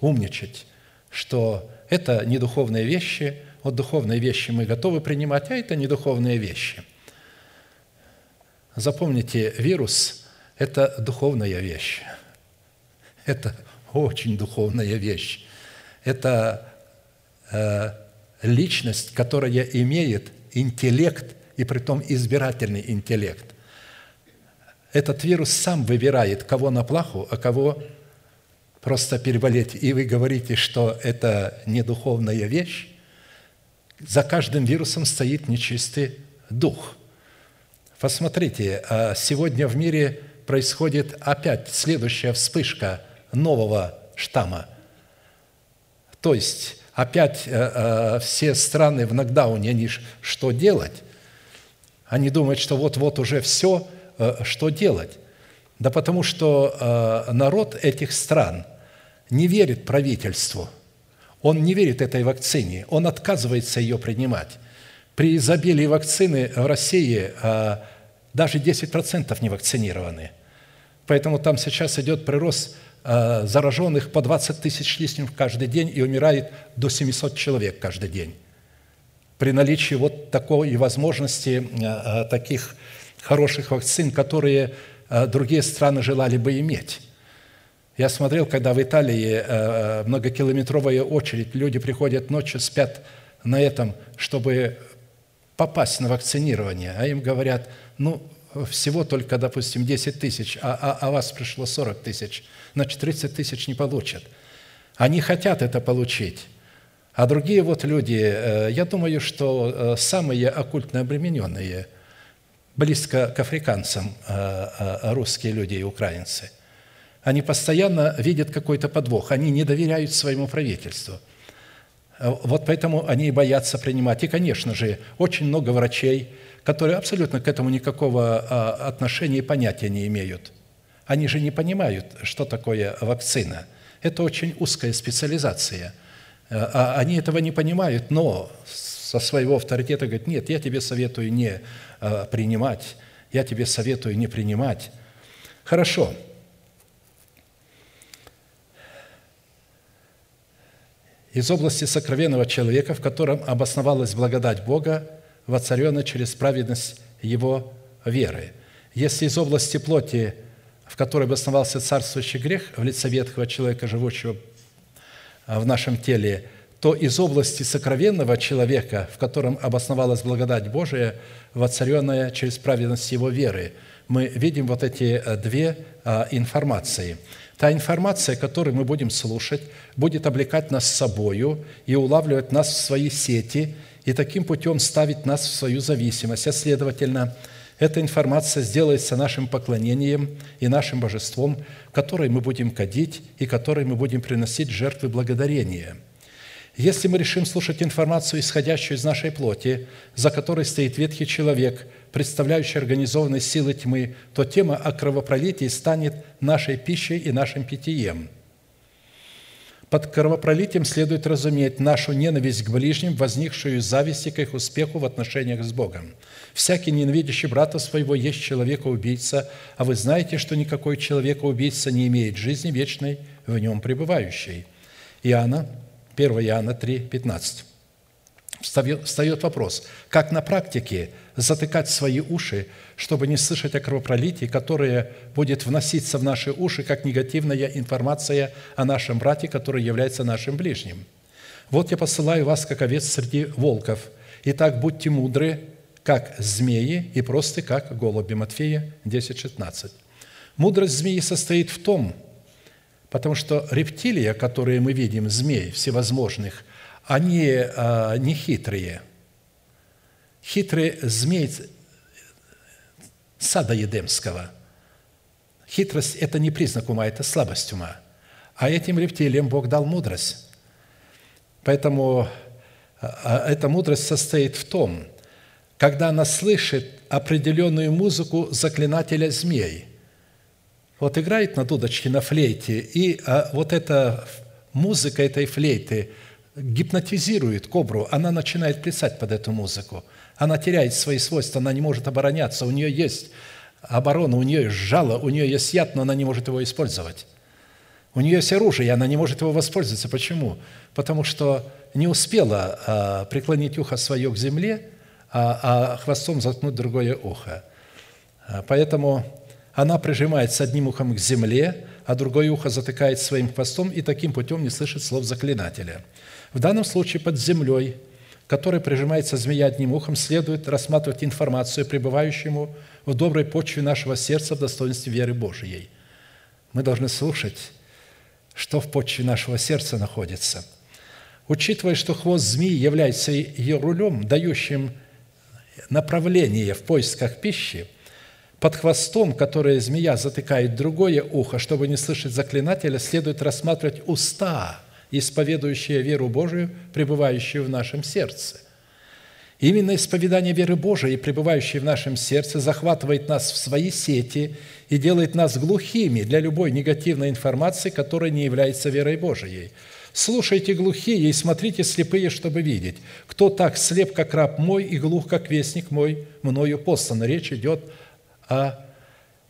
умничать, что это не духовные вещи, вот духовные вещи мы готовы принимать, а это не духовные вещи. Запомните, вирус – это духовная вещь. Это очень духовная вещь. Это э, личность, которая имеет интеллект и притом избирательный интеллект. Этот вирус сам выбирает, кого на плаху, а кого просто переболеть. И вы говорите, что это не духовная вещь. За каждым вирусом стоит нечистый дух. Посмотрите, а сегодня в мире происходит опять следующая вспышка нового штамма. То есть опять э, э, все страны в нокдауне, они что делать? Они думают, что вот-вот уже все, э, что делать? Да потому что э, народ этих стран не верит правительству. Он не верит этой вакцине, он отказывается ее принимать. При изобилии вакцины в России э, даже 10% не вакцинированы. Поэтому там сейчас идет прирост зараженных по 20 тысяч лишним каждый день и умирает до 700 человек каждый день. При наличии вот такой возможности э, таких хороших вакцин, которые другие страны желали бы иметь. Я смотрел, когда в Италии многокилометровая очередь, люди приходят ночью, спят на этом, чтобы попасть на вакцинирование, а им говорят, ну, всего только, допустим, 10 тысяч, а, а, а вас пришло 40 тысяч, значит, 30 тысяч не получат. Они хотят это получить. А другие вот люди, э, я думаю, что э, самые оккультно обремененные, близко к африканцам э, русские люди и украинцы, они постоянно видят какой-то подвох, они не доверяют своему правительству – вот поэтому они и боятся принимать. И, конечно же, очень много врачей, которые абсолютно к этому никакого отношения и понятия не имеют. Они же не понимают, что такое вакцина. Это очень узкая специализация. А, а они этого не понимают, но со своего авторитета говорят, нет, я тебе советую не принимать, я тебе советую не принимать. Хорошо. Из области сокровенного человека, в котором обосновалась благодать Бога, воцарена через праведность его веры. Если из области плоти, в которой обосновался царствующий грех в лице ветхого человека, живущего в нашем теле, то из области сокровенного человека, в котором обосновалась благодать Божия, воцаренная через праведность его веры, мы видим вот эти э, две а, информации. Та информация, которую мы будем слушать, будет облекать нас собою и улавливать нас в свои сети – и таким путем ставить нас в свою зависимость. А следовательно, эта информация сделается нашим поклонением и нашим божеством, которое мы будем кадить и которое мы будем приносить жертвы благодарения. Если мы решим слушать информацию, исходящую из нашей плоти, за которой стоит ветхий человек, представляющий организованные силы тьмы, то тема о кровопролитии станет нашей пищей и нашим питьем – под кровопролитием следует разуметь нашу ненависть к ближним, возникшую из зависти к их успеху в отношениях с Богом. «Всякий, ненавидящий брата своего, есть человека-убийца, а вы знаете, что никакой человека-убийца не имеет жизни вечной в нем пребывающей». Иоанна, 1 Иоанна 3, 15 встает вопрос, как на практике затыкать свои уши, чтобы не слышать о кровопролитии, которое будет вноситься в наши уши, как негативная информация о нашем брате, который является нашим ближним. Вот я посылаю вас, как овец среди волков. Итак, будьте мудры, как змеи, и просты, как голуби. Матфея 10, 16. Мудрость змеи состоит в том, потому что рептилия, которые мы видим, змей всевозможных – они а, не хитрые. Хитрый змей сада Едемского. Хитрость – это не признак ума, это слабость ума. А этим рептилиям Бог дал мудрость. Поэтому а, а, эта мудрость состоит в том, когда она слышит определенную музыку заклинателя змей. Вот играет на дудочке, на флейте, и вот эта музыка этой флейты – гипнотизирует кобру, она начинает плясать под эту музыку. Она теряет свои свойства, она не может обороняться. У нее есть оборона, у нее есть жало, у нее есть яд, но она не может его использовать. У нее есть оружие, и она не может его воспользоваться. Почему? Потому что не успела а, преклонить ухо свое к земле, а, а хвостом заткнуть другое ухо. А, поэтому она прижимается одним ухом к земле, а другое ухо затыкает своим хвостом и таким путем не слышит слов заклинателя – в данном случае под землей, которой прижимается змея одним ухом, следует рассматривать информацию, пребывающему в доброй почве нашего сердца в достоинстве веры Божией. Мы должны слушать, что в почве нашего сердца находится. Учитывая, что хвост змеи является ее рулем, дающим направление в поисках пищи, под хвостом, которое змея затыкает другое ухо, чтобы не слышать заклинателя, следует рассматривать уста – исповедующие веру Божию, пребывающую в нашем сердце. Именно исповедание веры Божией, пребывающей в нашем сердце, захватывает нас в свои сети и делает нас глухими для любой негативной информации, которая не является верой Божией. Слушайте глухие и смотрите слепые, чтобы видеть. Кто так слеп, как раб мой, и глух, как вестник мой, мною послан. Речь идет о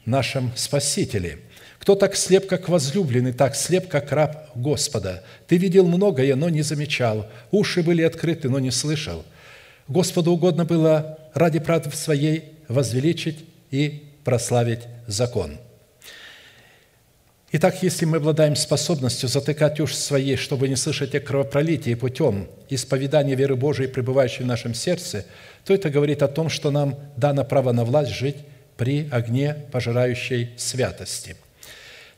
нашем Спасителе – Кто так слеп, как возлюбленный, так слеп, как раб Господа. Ты видел многое, но не замечал. Уши были открыты, но не слышал. Господу угодно было ради правды своей возвеличить и прославить закон. Итак, если мы обладаем способностью затыкать уши своей, чтобы не слышать о кровопролитии путем исповедания веры Божией, пребывающей в нашем сердце, то это говорит о том, что нам дано право на власть жить при огне пожирающей святости –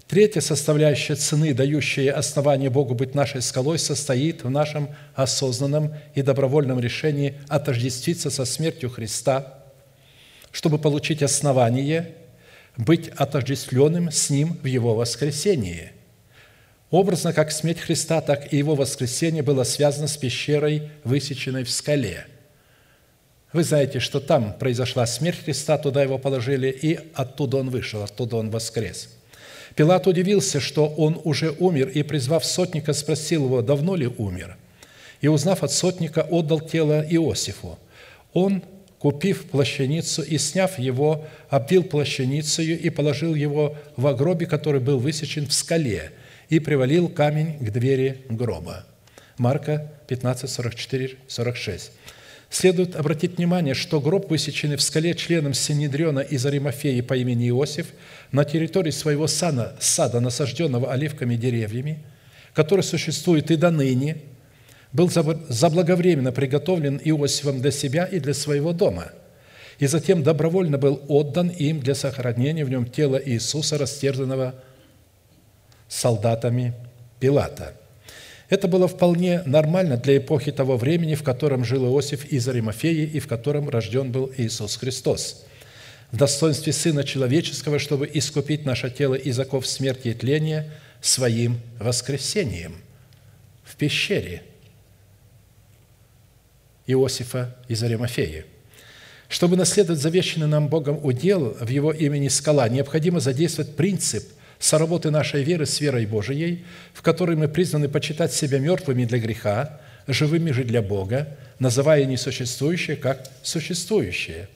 Третья составляющая цены, дающая основание Богу быть нашей скалой, состоит в нашем осознанном и добровольном решении отождествиться со смертью Христа, чтобы получить основание быть отождествленным с Ним в Его воскресении. Образно, как смерть Христа, так и Его воскресение было связано с пещерой, высеченной в скале. Вы знаете, что там произошла смерть Христа, туда Его положили, и оттуда Он вышел, оттуда Он воскрес – Пилат удивился, что он уже умер, и, призвав сотника, спросил его, давно ли умер. И, узнав от сотника, отдал тело Иосифу. Он, купив плащаницу и сняв его, обвил плащаницею и положил его в гробе, который был высечен в скале, и привалил камень к двери гроба. Марка 15, 44, 46. Следует обратить внимание, что гроб, высеченный в скале членом Синедриона из Аримафеи по имени Иосиф, на территории своего сада, сада, насажденного оливками деревьями, который существует и до ныне, был заблаговременно приготовлен Иосифом для себя и для своего дома, и затем добровольно был отдан им для сохранения в нем тела Иисуса, растерзанного солдатами Пилата – это было вполне нормально для эпохи того времени, в котором жил Иосиф из Аримафеи и в котором рожден был Иисус Христос. В достоинстве Сына Человеческого, чтобы искупить наше тело из оков смерти и тления своим воскресением в пещере Иосифа из Аримафеи – чтобы наследовать завещанный нам Богом удел в Его имени скала, необходимо задействовать принцип – соработы нашей веры с верой Божией, в которой мы признаны почитать себя мертвыми для греха, живыми же для Бога, называя несуществующее как существующее.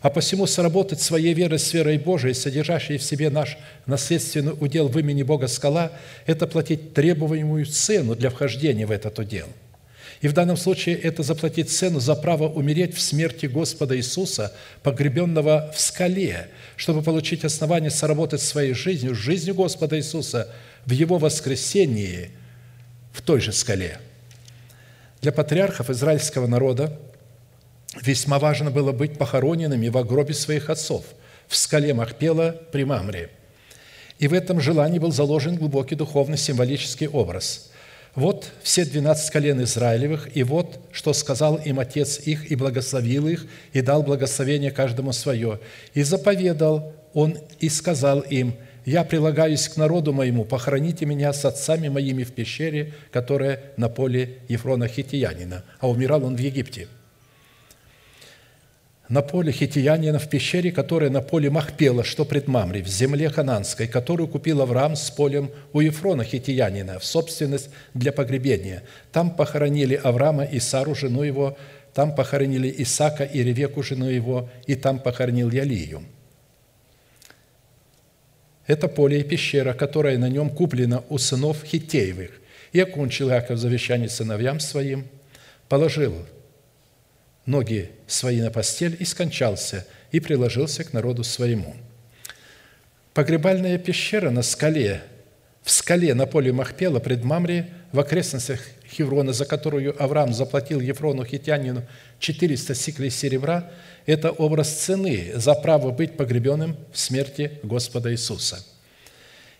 А посему сработать своей верой с верой Божией, содержащей в себе наш наследственный удел в имени Бога скала, это платить требуемую цену для вхождения в этот удел – и в данном случае это заплатить цену за право умереть в смерти Господа Иисуса, погребенного в скале, чтобы получить основание соработать своей жизнью, жизнью Господа Иисуса в Его воскресении в той же скале. Для патриархов израильского народа весьма важно было быть похороненными во гробе своих отцов в скале Махпела при Мамре. И в этом желании был заложен глубокий духовный символический образ – вот все двенадцать колен Израилевых, и вот, что сказал им Отец их, и благословил их, и дал благословение каждому свое. И заповедал Он, и сказал им, «Я прилагаюсь к народу моему, похороните меня с отцами моими в пещере, которая на поле Ефрона Хитиянина». А умирал он в Египте – на поле хитиянина в пещере, которая на поле Махпела, что пред Мамри, в земле хананской, которую купил Авраам с полем у Ефрона хитиянина в собственность для погребения. Там похоронили Авраама и Сару, жену его, там похоронили Исака и Ревеку, жену его, и там похоронил Ялию. Это поле и пещера, которая на нем куплена у сынов Хитеевых. И окончил Иаков завещание сыновьям своим, положил ноги свои на постель и скончался, и приложился к народу своему». Погребальная пещера на скале, в скале на поле Махпела пред Мамре, в окрестностях Хеврона, за которую Авраам заплатил Ефрону Хитянину 400 сиклей серебра, это образ цены за право быть погребенным в смерти Господа Иисуса.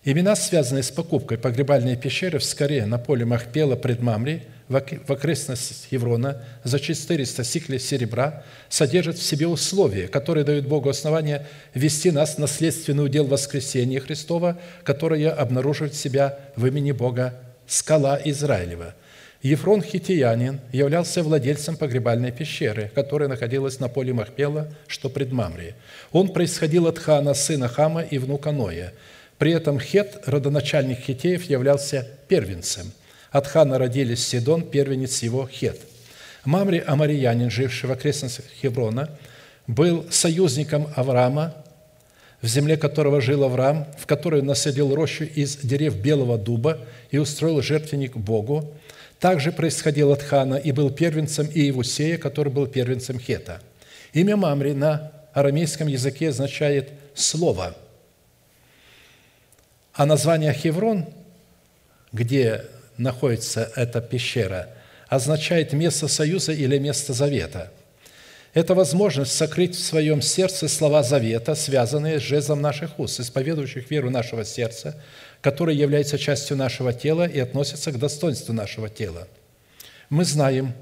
Имена, связанные с покупкой погребальной пещеры в скале на поле Махпела пред Мамре, в окрестностях Еврона за 400 сиклей серебра содержит в себе условия, которые дают Богу основание вести нас в наследственный удел воскресения Христова, которое обнаруживает себя в имени Бога скала Израилева. Ефрон Хитиянин являлся владельцем погребальной пещеры, которая находилась на поле Махпела, что пред Мамрией. Он происходил от Хана, сына Хама и внука Ноя. При этом Хет, родоначальник хитеев, являлся первенцем – от Хана родились Сидон, первенец его Хет. Мамри Амариянин, живший в окрестностях Хеврона, был союзником Авраама в земле которого жил Авраам, в которой насадил рощу из дерев белого дуба и устроил жертвенник Богу, также происходил от Хана и был первенцем Иевусея, который был первенцем Хета. Имя Мамри на арамейском языке означает «слово». А название Хеврон, где находится эта пещера, означает место союза или место завета – это возможность сокрыть в своем сердце слова завета, связанные с жезлом наших уст, исповедующих веру нашего сердца, который является частью нашего тела и относится к достоинству нашего тела. Мы знаем,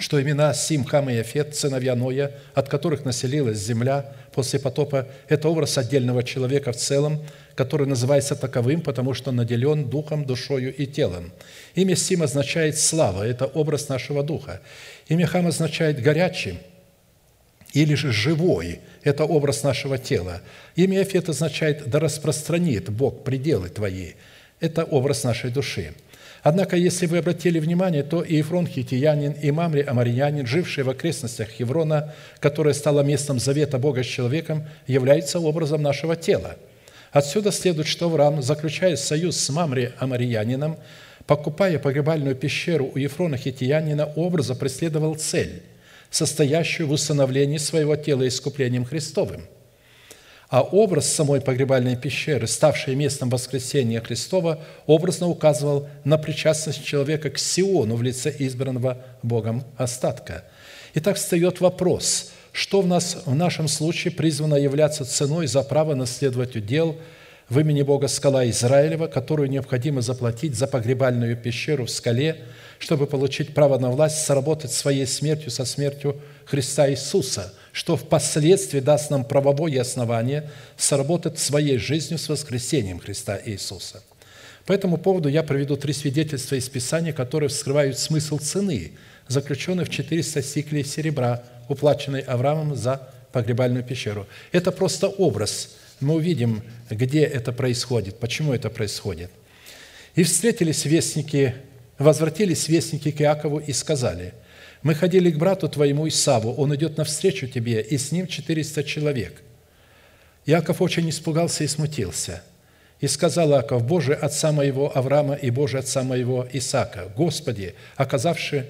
что имена Сим, Хам и Яфет, сыновья Ноя, от которых населилась земля после потопа, это образ отдельного человека в целом, который называется таковым, потому что наделен духом, душою и телом. Имя Сим означает «слава», это образ нашего духа. Имя Хам означает «горячий», или же живой – это образ нашего тела. Имя Афет означает «да распространит Бог пределы твои». Это образ нашей души. Однако, если вы обратили внимание, то и Ефрон Хитиянин, и Мамри Амарьянин, жившие в окрестностях Хеврона, которое стало местом завета Бога с человеком, является образом нашего тела. Отсюда следует, что Авраам, заключая союз с Мамри Амарьянином, покупая погребальную пещеру у Ефрона Хитиянина, образа преследовал цель – состоящую в установлении своего тела искуплением Христовым. А образ самой погребальной пещеры, ставшей местом воскресения Христова, образно указывал на причастность человека к Сиону в лице избранного Богом остатка. Итак, встает вопрос, что в нас в нашем случае призвано являться ценой за право наследовать удел – в имени Бога скала Израилева, которую необходимо заплатить за погребальную пещеру в скале, чтобы получить право на власть, сработать своей смертью со смертью Христа Иисуса, что впоследствии даст нам правовое основание сработать своей жизнью с воскресением Христа Иисуса. По этому поводу я проведу три свидетельства из Писания, которые вскрывают смысл цены, заключенной в 400 сиклей серебра, уплаченной Авраамом за погребальную пещеру. Это просто образ – мы увидим, где это происходит, почему это происходит. «И встретились вестники, возвратились вестники к Иакову и сказали, «Мы ходили к брату твоему Исаву, он идет навстречу тебе, и с ним четыреста человек». Иаков очень испугался и смутился. И сказал Иаков, «Боже, отца моего Авраама и Боже, отца моего Исаака, Господи, оказавший,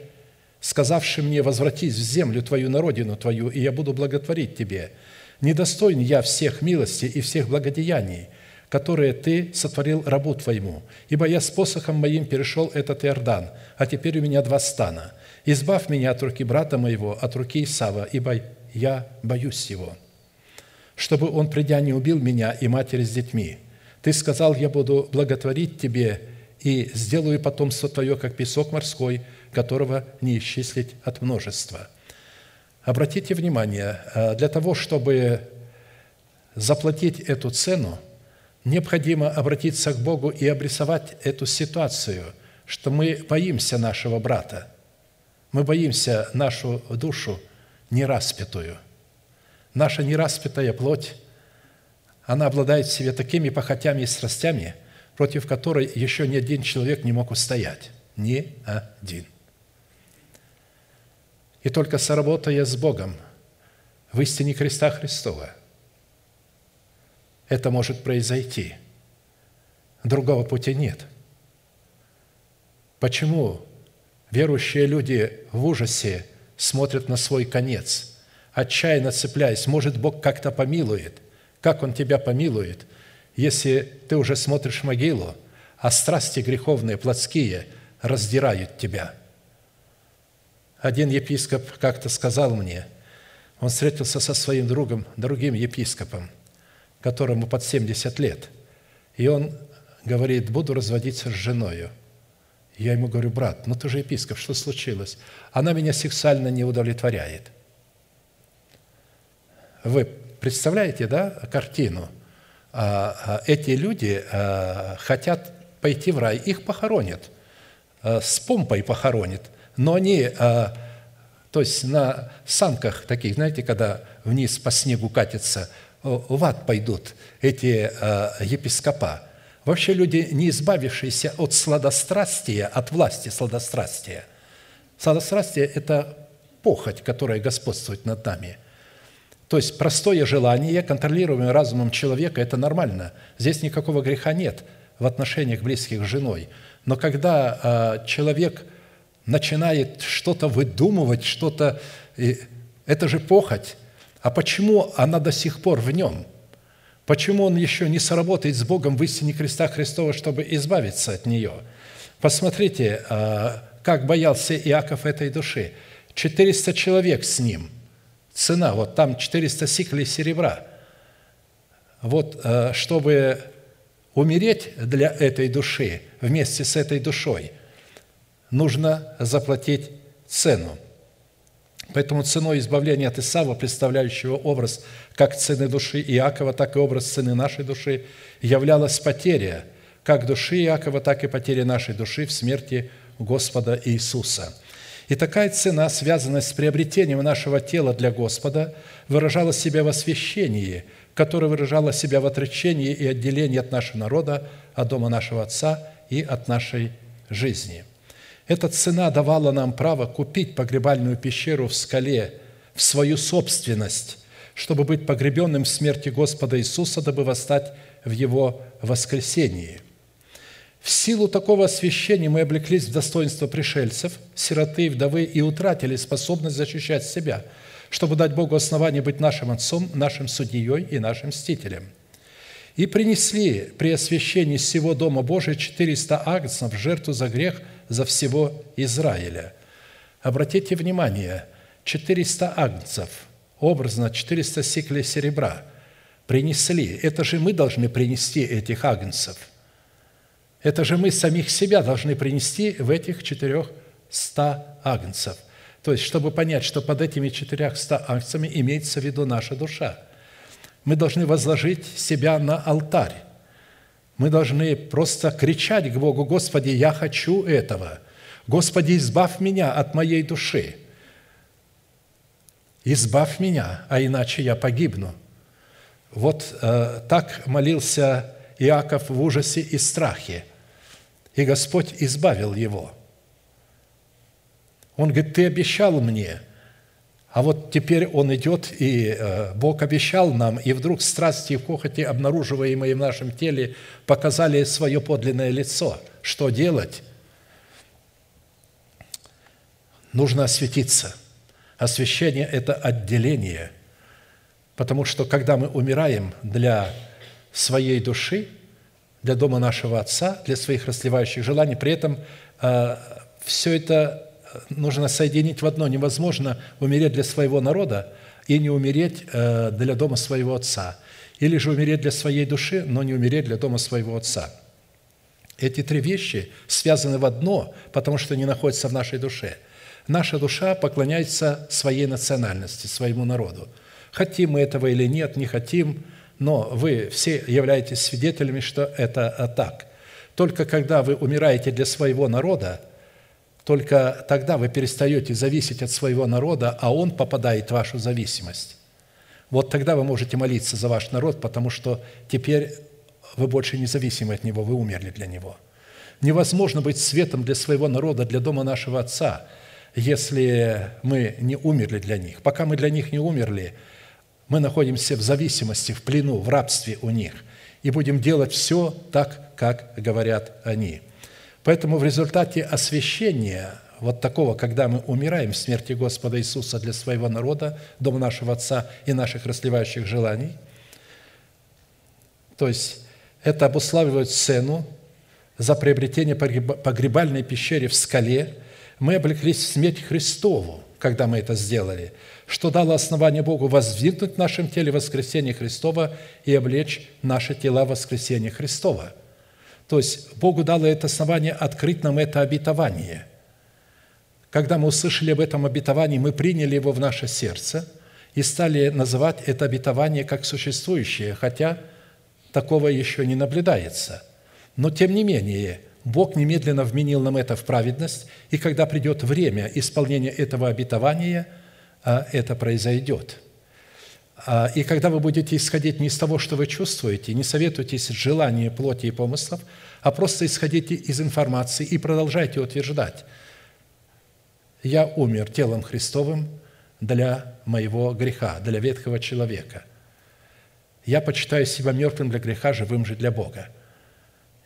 сказавший мне, возвратись в землю Твою, на родину Твою, и я буду благотворить Тебе, недостоин я всех милости и всех благодеяний, которые Ты сотворил рабу Твоему, ибо я с посохом моим перешел этот Иордан, а теперь у меня два стана. Избавь меня от руки брата моего, от руки Исава, ибо я боюсь его, чтобы он, придя, не убил меня и матери с детьми. Ты сказал, я буду благотворить тебе и сделаю потомство твое, как песок морской, которого не исчислить от множества». Обратите внимание, э, для того, чтобы заплатить эту цену, необходимо обратиться к Богу и обрисовать эту ситуацию, что мы боимся нашего брата, мы боимся нашу душу нераспятую. Наша нераспятая плоть, она обладает в себе такими похотями и страстями, против которой еще ни один человек не мог устоять. Ни один – и только сработая с Богом в истине креста Христова, это может произойти. Другого пути нет. Почему верующие люди в ужасе смотрят на свой конец, отчаянно цепляясь, может, Бог как-то помилует? Как Он тебя помилует, если ты уже смотришь в могилу, а страсти греховные, плотские, раздирают тебя – один епископ как-то сказал мне, он встретился со своим другом, другим епископом, которому под 70 лет, и он говорит, буду разводиться с женою. Я ему говорю, брат, ну ты же епископ, что случилось? Она меня сексуально не удовлетворяет. Вы представляете, да, картину? А, а, эти люди а, хотят пойти в рай, их похоронят, с помпой похоронят – но они, то есть на санках таких, знаете, когда вниз по снегу катятся, в ад пойдут эти епископа. Вообще люди, не избавившиеся от сладострастия, от власти сладострастия. Сладострастие – это похоть, которая господствует над нами. То есть простое желание, контролируемое разумом человека, это нормально. Здесь никакого греха нет в отношениях близких с женой. Но когда а, человек начинает что-то выдумывать, что-то... Это же похоть. А почему она до сих пор в нем? Почему он еще не сработает с Богом в истине креста Христова, чтобы избавиться от нее? Посмотрите, а, как боялся Иаков этой души. 400 человек с ним – цена, вот там 400 сиклей серебра. Вот э, чтобы умереть для этой души, вместе с этой душой, нужно заплатить цену. Поэтому ценой избавления от Исава, представляющего образ как цены души Иакова, так и образ цены нашей души, являлась потеря как души Иакова, так и потеря нашей души в смерти Господа Иисуса – и такая цена, связанная с приобретением нашего тела для Господа, выражала себя в освящении, которое выражало себя в отречении и отделении от нашего народа, от дома нашего Отца и от нашей жизни. Эта цена давала нам право купить погребальную пещеру в скале в свою собственность, чтобы быть погребенным в смерти Господа Иисуса, дабы восстать в Его воскресении – в силу такого освящения мы облеклись в достоинство пришельцев, сироты вдовы и утратили способность защищать себя, чтобы дать Богу основание быть нашим Отцом, нашим Судьей и нашим Мстителем. И принесли при освящении всего Дома Божия 400 агнцев в жертву за грех за всего Израиля. Обратите внимание, 400 агнцев, образно 400 сиклей серебра принесли. Это же мы должны принести этих агнцев – это же мы самих себя должны принести в этих 400 агнцев. То есть, чтобы понять, что под этими 400 агнцами имеется в виду наша душа. Мы должны возложить себя на алтарь. Мы должны просто кричать к Богу, «Господи, я хочу этого! Господи, избавь меня от моей души! Избавь меня, а иначе я погибну!» Вот э, так молился Иаков в ужасе и страхе – и Господь избавил его. Он говорит, ты обещал мне, а вот теперь он идет, и э, Бог обещал нам, и вдруг страсти и похоти, обнаруживаемые в нашем теле, показали свое подлинное лицо. Что делать? Нужно осветиться. Освящение – это отделение, потому что когда мы умираем для своей души – для дома нашего Отца, для своих расливающих желаний. При этом э, все это нужно соединить в одно. Невозможно умереть для своего народа и не умереть э, для дома своего Отца. Или же умереть для своей души, но не умереть для дома своего Отца. Эти три вещи связаны в одно, потому что они находятся в нашей душе. Наша душа поклоняется своей национальности, своему народу. Хотим мы этого или нет, не хотим – но вы все являетесь свидетелями, что это так. Только когда вы умираете для своего народа, только тогда вы перестаете зависеть от своего народа, а он попадает в вашу зависимость. Вот тогда вы можете молиться за ваш народ, потому что теперь вы больше не зависимы от него, вы умерли для него. Невозможно быть светом для своего народа, для дома нашего Отца, если мы не умерли для них. Пока мы для них не умерли – мы находимся в зависимости, в плену, в рабстве у них. И будем делать все так, как говорят они. Поэтому в результате освящения вот такого, когда мы умираем в смерти Господа Иисуса для своего народа, дома нашего Отца и наших расливающих желаний, то есть это обуславливает цену за приобретение погребальной пещере в скале, мы облеклись в смерть Христову, когда мы это сделали – что дало основание Богу воздвигнуть в нашем теле воскресение Христова и облечь наши тела в воскресение Христова. То есть Богу дало это основание открыть нам это обетование. Когда мы услышали об этом обетовании, мы приняли его в наше сердце и стали называть это обетование как существующее, хотя такого еще не наблюдается. Но тем не менее, Бог немедленно вменил нам это в праведность, и когда придет время исполнения этого обетования – а, это произойдет. А, и когда вы будете исходить не из того, что вы чувствуете, не советуйтесь желания плоти и помыслов, а просто исходите из информации и продолжайте утверждать. Я умер телом Христовым для моего греха, для ветхого человека. Я почитаю себя мертвым для греха, живым же для Бога.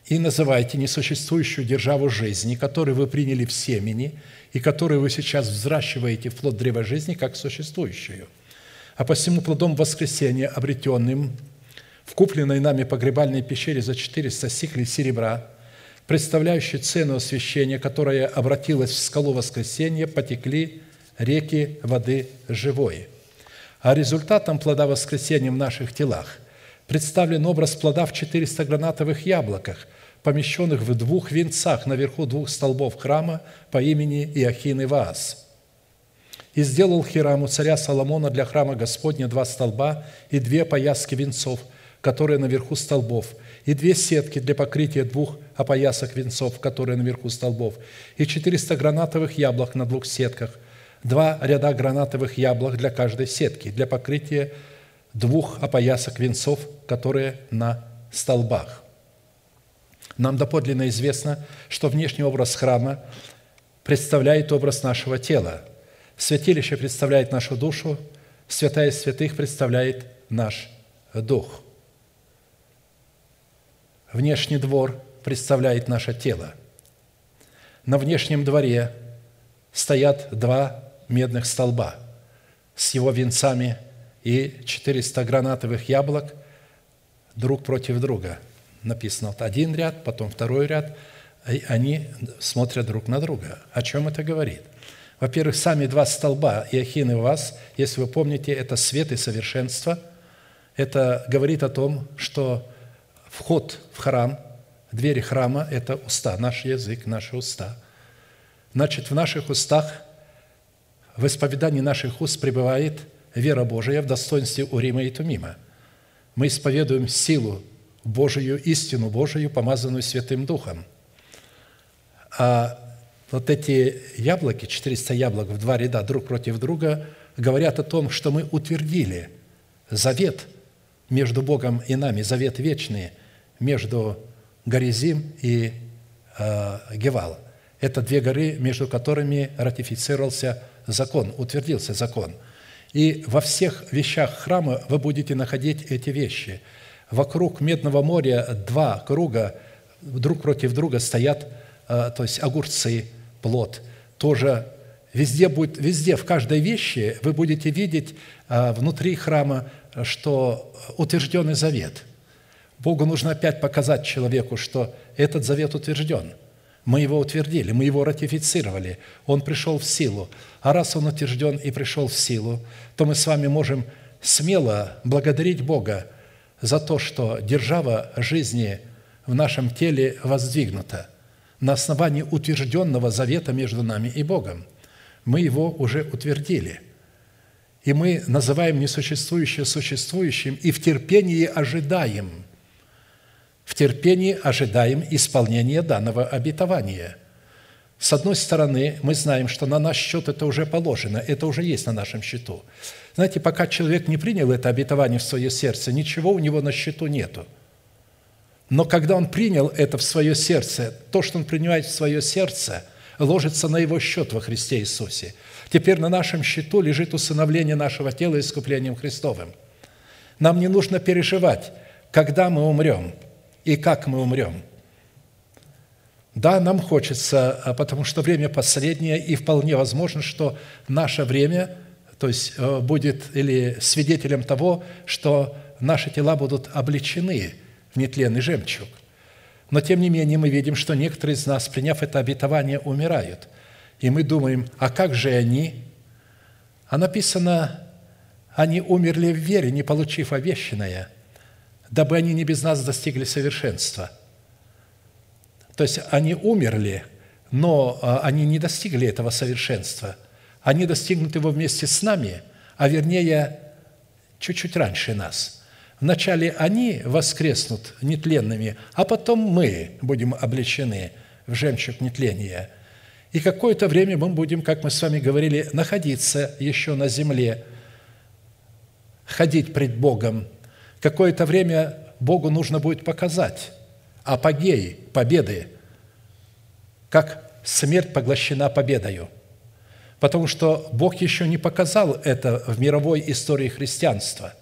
И называйте несуществующую державу жизни, которую вы приняли в семени и которую вы сейчас взращиваете в плод древа жизни, как существующую. А посему плодом воскресения, обретенным в купленной нами погребальной пещере за 400 сиклей серебра, представляющей цену освящения, которая обратилась в скалу воскресения, потекли реки воды живой. А результатом плода воскресения в наших телах представлен образ плода в 400 гранатовых яблоках, помещенных в двух венцах наверху двух столбов храма по имени Иохин и Ваас. И сделал Хираму царя Соломона для храма Господня два столба и две пояски венцов, которые наверху столбов, и две сетки для покрытия двух опоясок венцов, которые наверху столбов, и 400 гранатовых яблок на двух сетках, два ряда гранатовых яблок для каждой сетки, для покрытия двух опоясок венцов, которые на столбах. Нам доподлинно известно, что внешний образ храма представляет образ нашего тела. Святилище представляет нашу душу, святая святых представляет наш дух. Внешний двор представляет наше тело. На внешнем дворе стоят два медных столба с его венцами и 400 гранатовых яблок друг против друга. Написано вот один ряд, потом второй ряд, и они смотрят друг на друга. О чем это говорит? Во-первых, сами два столба, Иохин и Вас, если вы помните, это свет и совершенство. Это говорит о том, что вход в храм, двери храма – это уста, наш язык, наши уста. Значит, в наших устах в исповедании наших уст пребывает вера Божия в достоинстве Урима и Тумима. Мы исповедуем силу Божию, истину Божию, помазанную Святым Духом. А вот эти яблоки, 400 яблок в два ряда друг против друга, говорят о том, что мы утвердили завет между Богом и нами, завет вечный между Горизим и э, Гевал. Это две горы, между которыми ратифицировался закон, утвердился закон. И во всех вещах храма вы будете находить эти вещи. Вокруг Медного моря два круга друг против друга стоят, то есть огурцы, плод. Тоже везде, будет, везде, в каждой вещи вы будете видеть э, внутри храма, что утвержденный завет. Богу нужно опять показать человеку, что этот завет утвержден – мы его утвердили, мы его ратифицировали, он пришел в силу. А раз он утвержден и пришел в силу, то мы с вами можем смело благодарить Бога за то, что держава жизни в нашем теле воздвигнута на основании утвержденного завета между нами и Богом. Мы его уже утвердили. И мы называем несуществующее существующим и в терпении ожидаем – в терпении ожидаем исполнения данного обетования. С одной стороны, мы знаем, что на наш счет это уже положено, это уже есть на нашем счету. Знаете, пока человек не принял это обетование в свое сердце, ничего у него на счету нету. Но когда он принял это в свое сердце, то, что он принимает в свое сердце, ложится на его счет во Христе Иисусе. Теперь на нашем счету лежит усыновление нашего тела искуплением Христовым. Нам не нужно переживать, когда мы умрем – и как мы умрем. Да, нам хочется, а потому что время последнее, и вполне возможно, что наше время, то есть э, будет или свидетелем того, что наши тела будут обличены нетленный жемчуг. Но тем не менее мы видим, что некоторые из нас, приняв это обетование, умирают. И мы думаем, а как же они? А написано, они умерли в вере, не получив овещенное – дабы они не без нас достигли совершенства. То есть они умерли, но а, они не достигли этого совершенства. Они достигнут его вместе с нами, а вернее, чуть-чуть раньше нас. Вначале они воскреснут нетленными, а потом мы будем облечены в жемчуг нетления. И какое-то время мы будем, как мы с вами говорили, находиться еще на земле, ходить пред Богом, Какое-то время Богу нужно будет показать апогей победы, как смерть поглощена победою. потому что Бог еще не показал это в мировой истории христианства.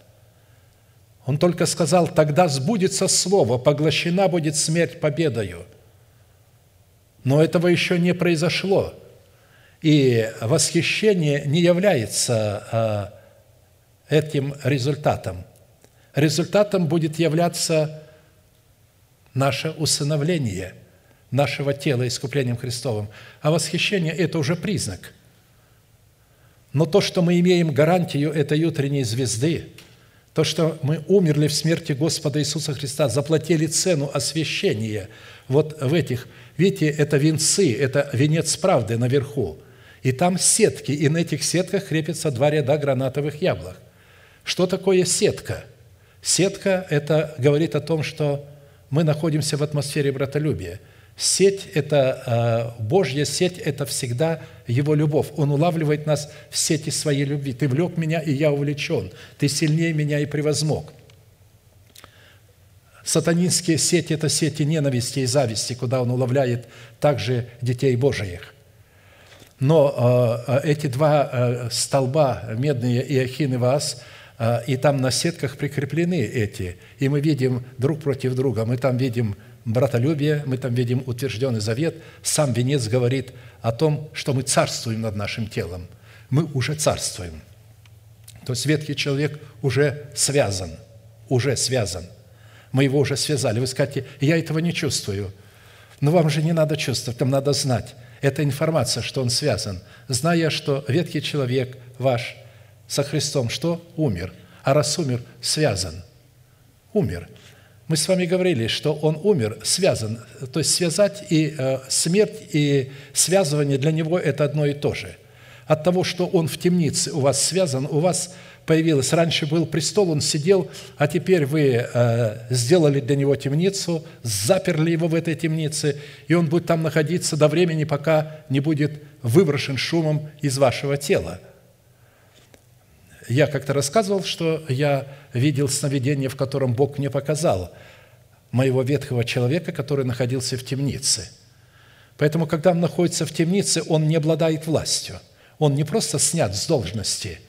Он только сказал, тогда сбудется слово, поглощена будет смерть победою. Но этого еще не произошло. И восхищение не является а, этим результатом. Результатом будет являться наше усыновление нашего тела искуплением Христовым. А восхищение – это уже признак. Но то, что мы имеем гарантию этой утренней звезды, то, что мы умерли в смерти Господа Иисуса Христа, заплатили цену освящения вот в этих, видите, это венцы, это венец правды наверху. И там сетки, и на этих сетках крепятся два ряда гранатовых яблок. Что такое сетка? Сетка – это говорит о том, что мы находимся в атмосфере братолюбия. Сеть – это э, Божья сеть, это всегда Его любовь. Он улавливает нас в сети своей любви. Ты влек меня, и я увлечен. Ты сильнее меня и превозмог. Сатанинские сети – это сети ненависти и зависти, куда он уловляет также детей Божиих. Но э, э эти два столба, медные Иохин и Ваас – и там на сетках прикреплены эти, и мы видим друг против друга, мы там видим братолюбие, мы там видим утвержденный завет, сам венец говорит о том, что мы царствуем над нашим телом. Мы уже царствуем. То есть ветхий человек уже связан, уже связан. Мы его уже связали. Вы скажете, я этого не чувствую. Но вам же не надо чувствовать, там надо знать. Это информация, что он связан. Зная, что ветхий человек ваш – со Христом, что умер. А раз умер, связан. Умер. Мы с вами говорили, что он умер, связан. То есть связать и э, смерть, и связывание для него – это одно и то же. От того, что он в темнице у вас связан, у вас появилось, раньше был престол, он сидел, а теперь вы э, сделали для него темницу, заперли его в этой темнице, и он будет там находиться до времени, пока не будет выброшен шумом из вашего тела – я как-то рассказывал, что я видел сновидение, в котором Бог мне показал моего ветхого человека, который находился в темнице. Поэтому, когда он находится в темнице, он не обладает властью. Он не просто снят с должности,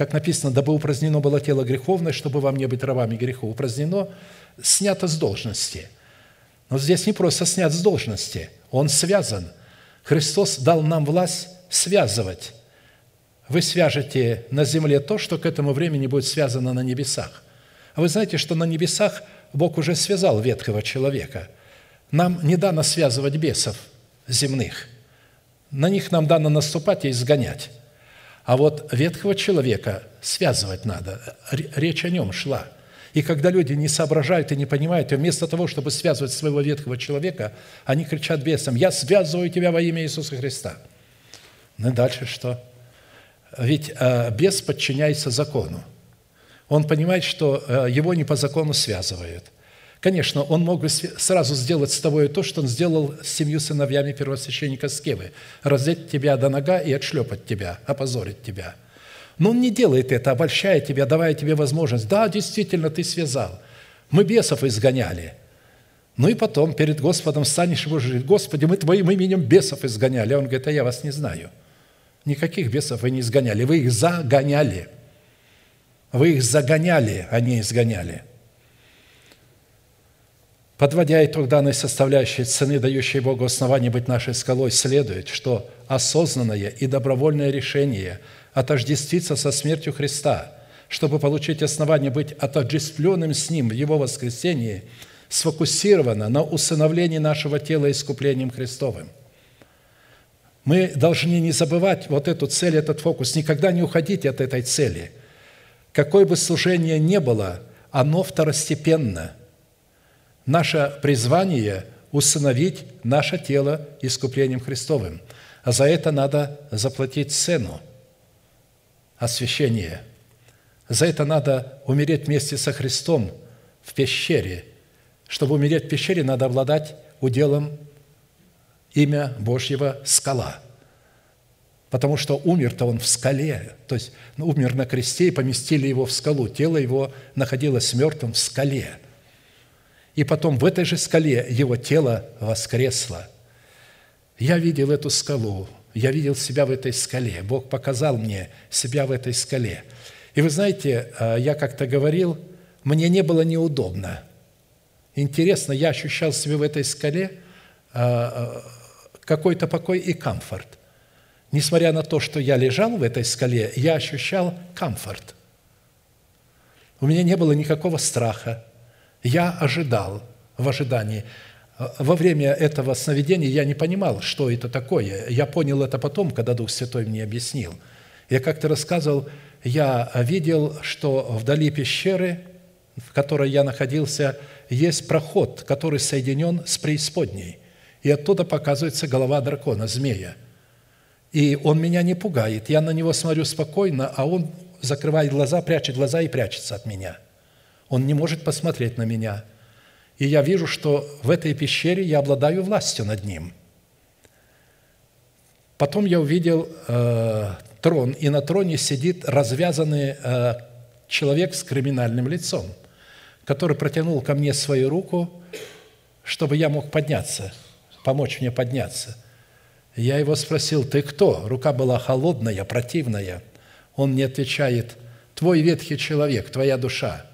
как написано, дабы упразднено было тело греховное, чтобы вам не быть рабами греху. Упразднено, снято с должности. Но здесь не просто снят с должности, он связан. Христос дал нам власть связывать вы свяжете на земле то, что к этому времени будет связано на небесах. А вы знаете, что на небесах Бог уже связал ветхого человека. Нам не дано связывать бесов земных. На них нам дано наступать и изгонять. А вот ветхого человека связывать надо. Речь о нем шла. И когда люди не соображают и не понимают, вместо того, чтобы связывать своего ветхого человека, они кричат бесам, «Я связываю тебя во имя Иисуса Христа». Ну и дальше что? Ведь э, бес подчиняется закону. Он понимает, что э, его не по закону связывают. Конечно, он мог бы сразу сделать с тобой то, что он сделал с семью сыновьями первосвященника Скевы. Раздеть тебя до нога и отшлепать тебя, опозорить тебя. Но он не делает это, обольщая тебя, давая тебе возможность. Да, действительно, ты связал. Мы бесов изгоняли. Ну и потом перед Господом станешь его жить. Господи, мы твоим именем бесов изгоняли. А он говорит, а я вас не знаю. Никаких бесов вы не изгоняли, вы их загоняли. Вы их загоняли, а не изгоняли. Подводя итог данной составляющей цены, дающей Богу основание быть нашей скалой, следует, что осознанное и добровольное решение отождествиться со смертью Христа, чтобы получить основание быть отождествленным с Ним в Его воскресении, сфокусировано на усыновлении нашего тела искуплением Христовым – мы должны не забывать вот эту цель, этот фокус, никогда не уходить от этой цели. Какое бы служение ни было, оно второстепенно. Наше призвание – усыновить наше тело искуплением Христовым. А за это надо заплатить цену – освящение. За это надо умереть вместе со Христом в пещере. Чтобы умереть в пещере, надо обладать уделом имя Божьего – скала. Потому что умер-то он в скале, то есть ну, умер на кресте и поместили его в скалу. Тело его находилось мертвым в скале. И потом в этой же скале его тело воскресло. Я видел эту скалу, я видел себя в этой скале. Бог показал мне себя в этой скале. И вы знаете, э, я как-то говорил, мне не было неудобно. Интересно, я ощущал себя в этой скале э, какой-то покой и комфорт. Несмотря на то, что я лежал в этой скале, я ощущал комфорт. У меня не было никакого страха. Я ожидал в ожидании. Во время этого сновидения я не понимал, что это такое. Я понял это потом, когда Дух Святой мне объяснил. Я как-то рассказывал, я видел, что вдали пещеры, в которой я находился, есть проход, который соединен с преисподней. И оттуда показывается голова дракона, змея – и он меня не пугает. Я на него смотрю спокойно, а он закрывает глаза, прячет глаза и прячется от меня. Он не может посмотреть на меня. И я вижу, что в этой пещере я обладаю властью над ним. Потом я увидел э, трон, и на троне сидит развязанный э, человек с криминальным лицом, который протянул ко мне свою руку, чтобы я мог подняться, помочь мне подняться – я его спросил, ты кто? Рука была холодная, противная. Он мне отвечает, твой ветхий человек, твоя душа.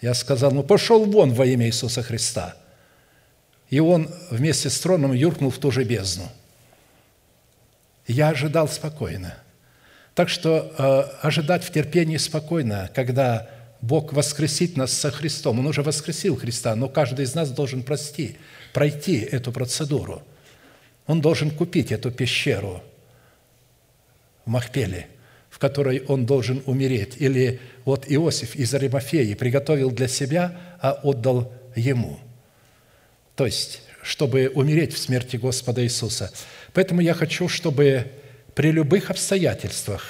Я сказал, ну пошел вон во имя Иисуса Христа. И он вместе с троном юркнул в ту же бездну. Я ожидал спокойно. Так что э, ожидать в терпении спокойно, когда Бог воскресит нас со Христом. Он уже воскресил Христа, но каждый из нас должен прости, пройти эту процедуру – он должен купить эту пещеру в Махпеле, в которой он должен умереть. Или вот Иосиф из Аримафеи приготовил для себя, а отдал ему. То есть, чтобы умереть в смерти Господа Иисуса. Поэтому я хочу, чтобы при любых обстоятельствах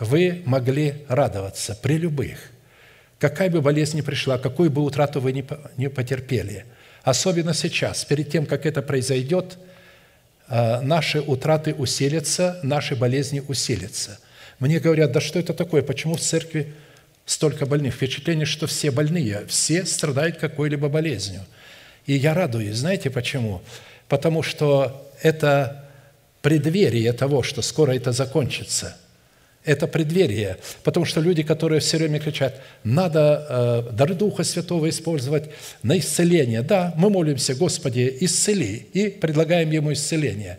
вы могли радоваться, при любых. Какая бы болезнь ни пришла, какую бы утрату вы не потерпели. Особенно сейчас, перед тем, как это произойдет – а, наши утраты усилятся, наши болезни усилятся. Мне говорят, да что это такое, почему в церкви столько больных? Впечатление, что все больные, все страдают какой-либо болезнью. И я радуюсь, знаете почему? Потому что это преддверие того, что скоро это закончится – это преддверие. Потому что люди, которые все время кричат, надо э, дары Духа Святого использовать на исцеление. Да, мы молимся, Господи, исцели, и предлагаем Ему исцеление.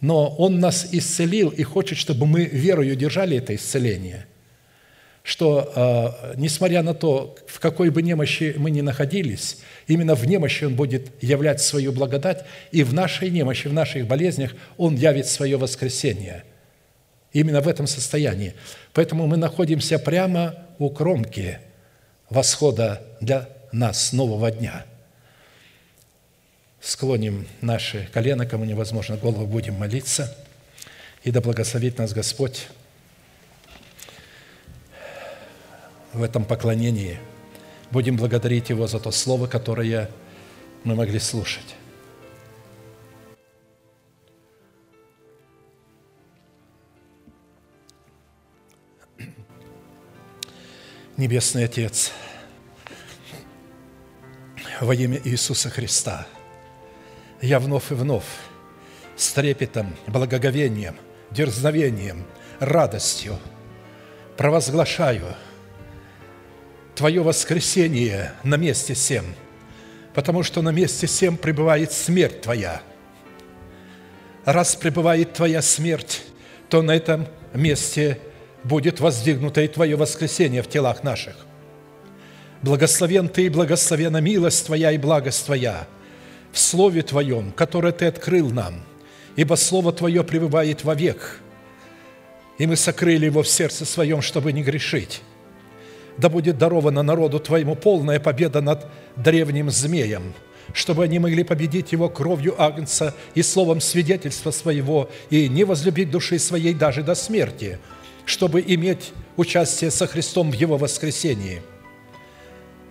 Но Он нас исцелил и хочет, чтобы мы верою держали это исцеление. Что, э, несмотря на то, в какой бы немощи мы ни находились, именно в немощи Он будет являть свою благодать, и в нашей немощи, в наших болезнях Он явит свое воскресение – Именно в этом состоянии. Поэтому мы находимся прямо у кромки восхода для нас нового дня. Склоним наши колено, кому невозможно голову, будем молиться. И да благословит нас Господь в этом поклонении. Будем благодарить Его за то слово, которое мы могли слушать. Небесный Отец, во имя Иисуса Христа, я вновь и вновь с трепетом, благоговением, дерзновением, радостью провозглашаю Твое воскресение на месте всем, потому что на месте всем пребывает смерть Твоя. Раз пребывает Твоя смерть, то на этом месте – будет воздвигнуто и Твое воскресение в телах наших. Благословен Ты и благословена милость Твоя и благость Твоя в Слове Твоем, которое Ты открыл нам, ибо Слово Твое пребывает вовек, и мы сокрыли его в сердце своем, чтобы не грешить. Да будет дарована народу Твоему полная победа над древним змеем, чтобы они могли победить его кровью Агнца и словом свидетельства своего, и не возлюбить души своей даже до смерти – чтобы иметь участие со Христом в Его воскресении.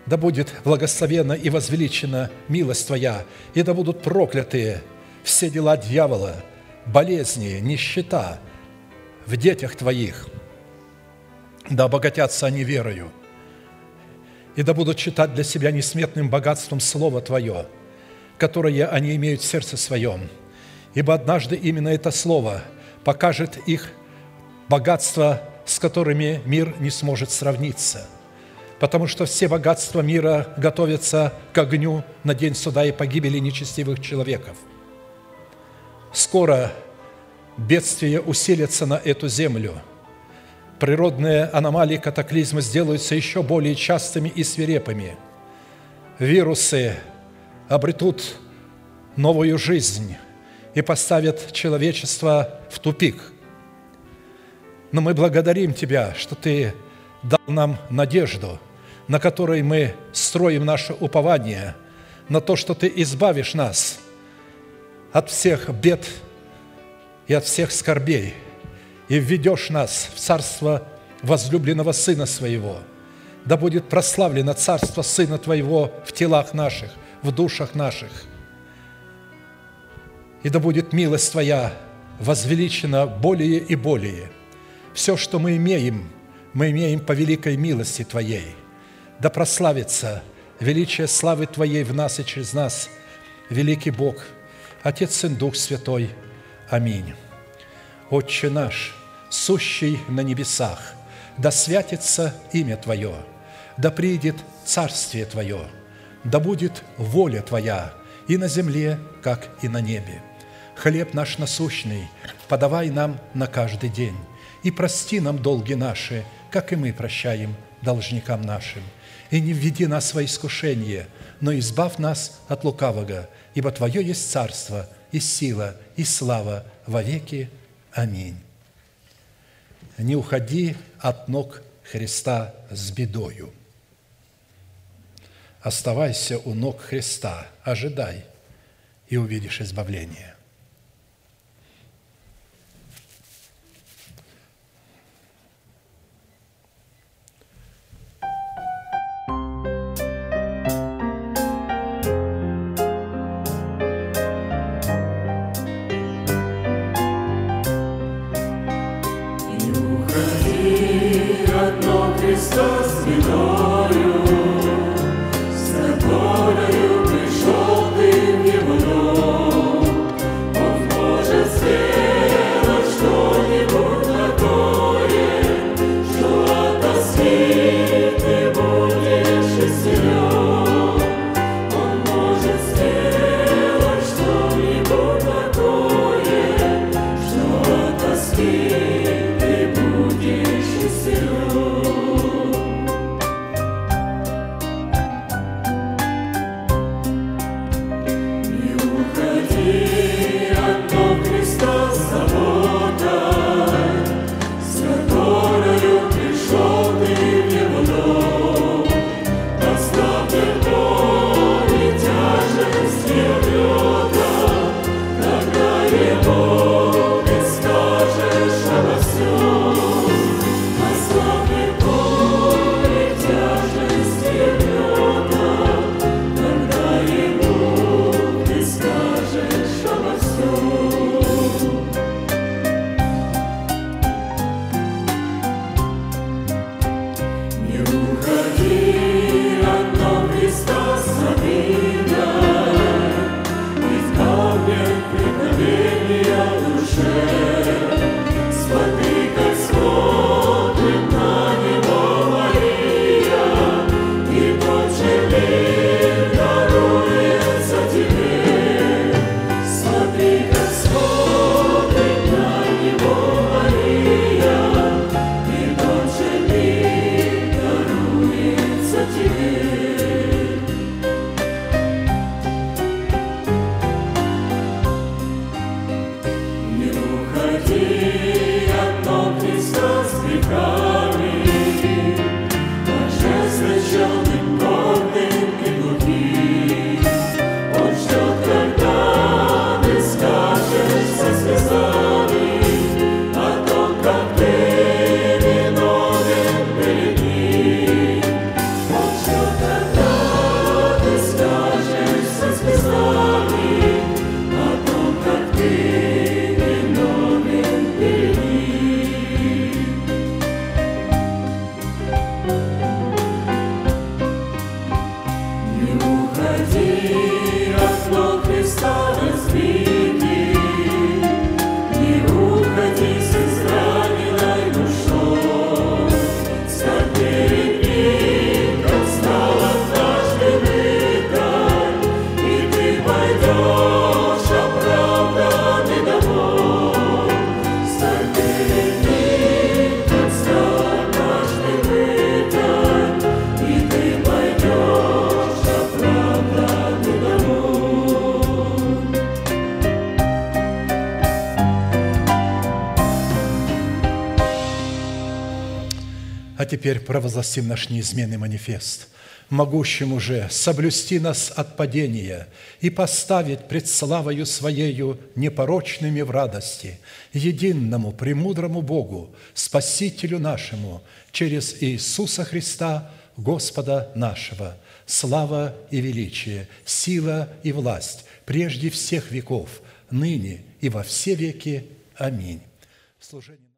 Да будет благословена и возвеличена милость Твоя, и да будут прокляты все дела дьявола, болезни, нищета в детях Твоих. Да обогатятся они верою, и да будут читать для себя несметным богатством Слово Твое, которое они имеют в сердце своем. Ибо однажды именно это Слово – покажет их богатства, с которыми мир не сможет сравниться – потому что все богатства мира готовятся к огню на день суда и погибели нечестивых человеков. Скоро бедствия усилятся на эту землю. Природные аномалии, катаклизмы сделаются еще более частыми и свирепыми. Вирусы обретут новую жизнь и поставят человечество в тупик. Но мы благодарим Тебя, что Ты дал нам надежду – на которой мы строим наше упование, на то, что Ты избавишь нас от всех бед и от всех скорбей, и введешь нас в царство возлюбленного Сына Своего. Да будет прославлено царство Сына Твоего в телах наших, в душах наших. И да будет милость Твоя возвеличена более и более. Все, что мы имеем, мы имеем по великой милости Твоей – да прославится величие славы Твоей в нас и через нас, великий Бог, Отец, Сын, Дух Святой. Аминь. Отче наш, сущий на небесах, да святится имя Твое, да придет Царствие Твое, да будет воля Твоя и на земле, как и на небе. Хлеб наш насущный подавай нам на каждый день, и прости нам долги наши, как и мы прощаем должникам нашим – и не введи нас во искушение, но избавь нас от лукавого, ибо Твое есть царство, и сила, и слава во веки. Аминь. Не уходи от ног Христа с бедою. Оставайся у ног Христа, ожидай, и увидишь избавление. Теперь провозгласим наш неизменный манифест, могущему же соблюсти нас от падения и поставить пред славою Своею непорочными в радости, единому, премудрому Богу, Спасителю нашему, через Иисуса Христа, Господа нашего, слава и величие, сила и власть прежде всех веков, ныне и во все веки. Аминь. Служение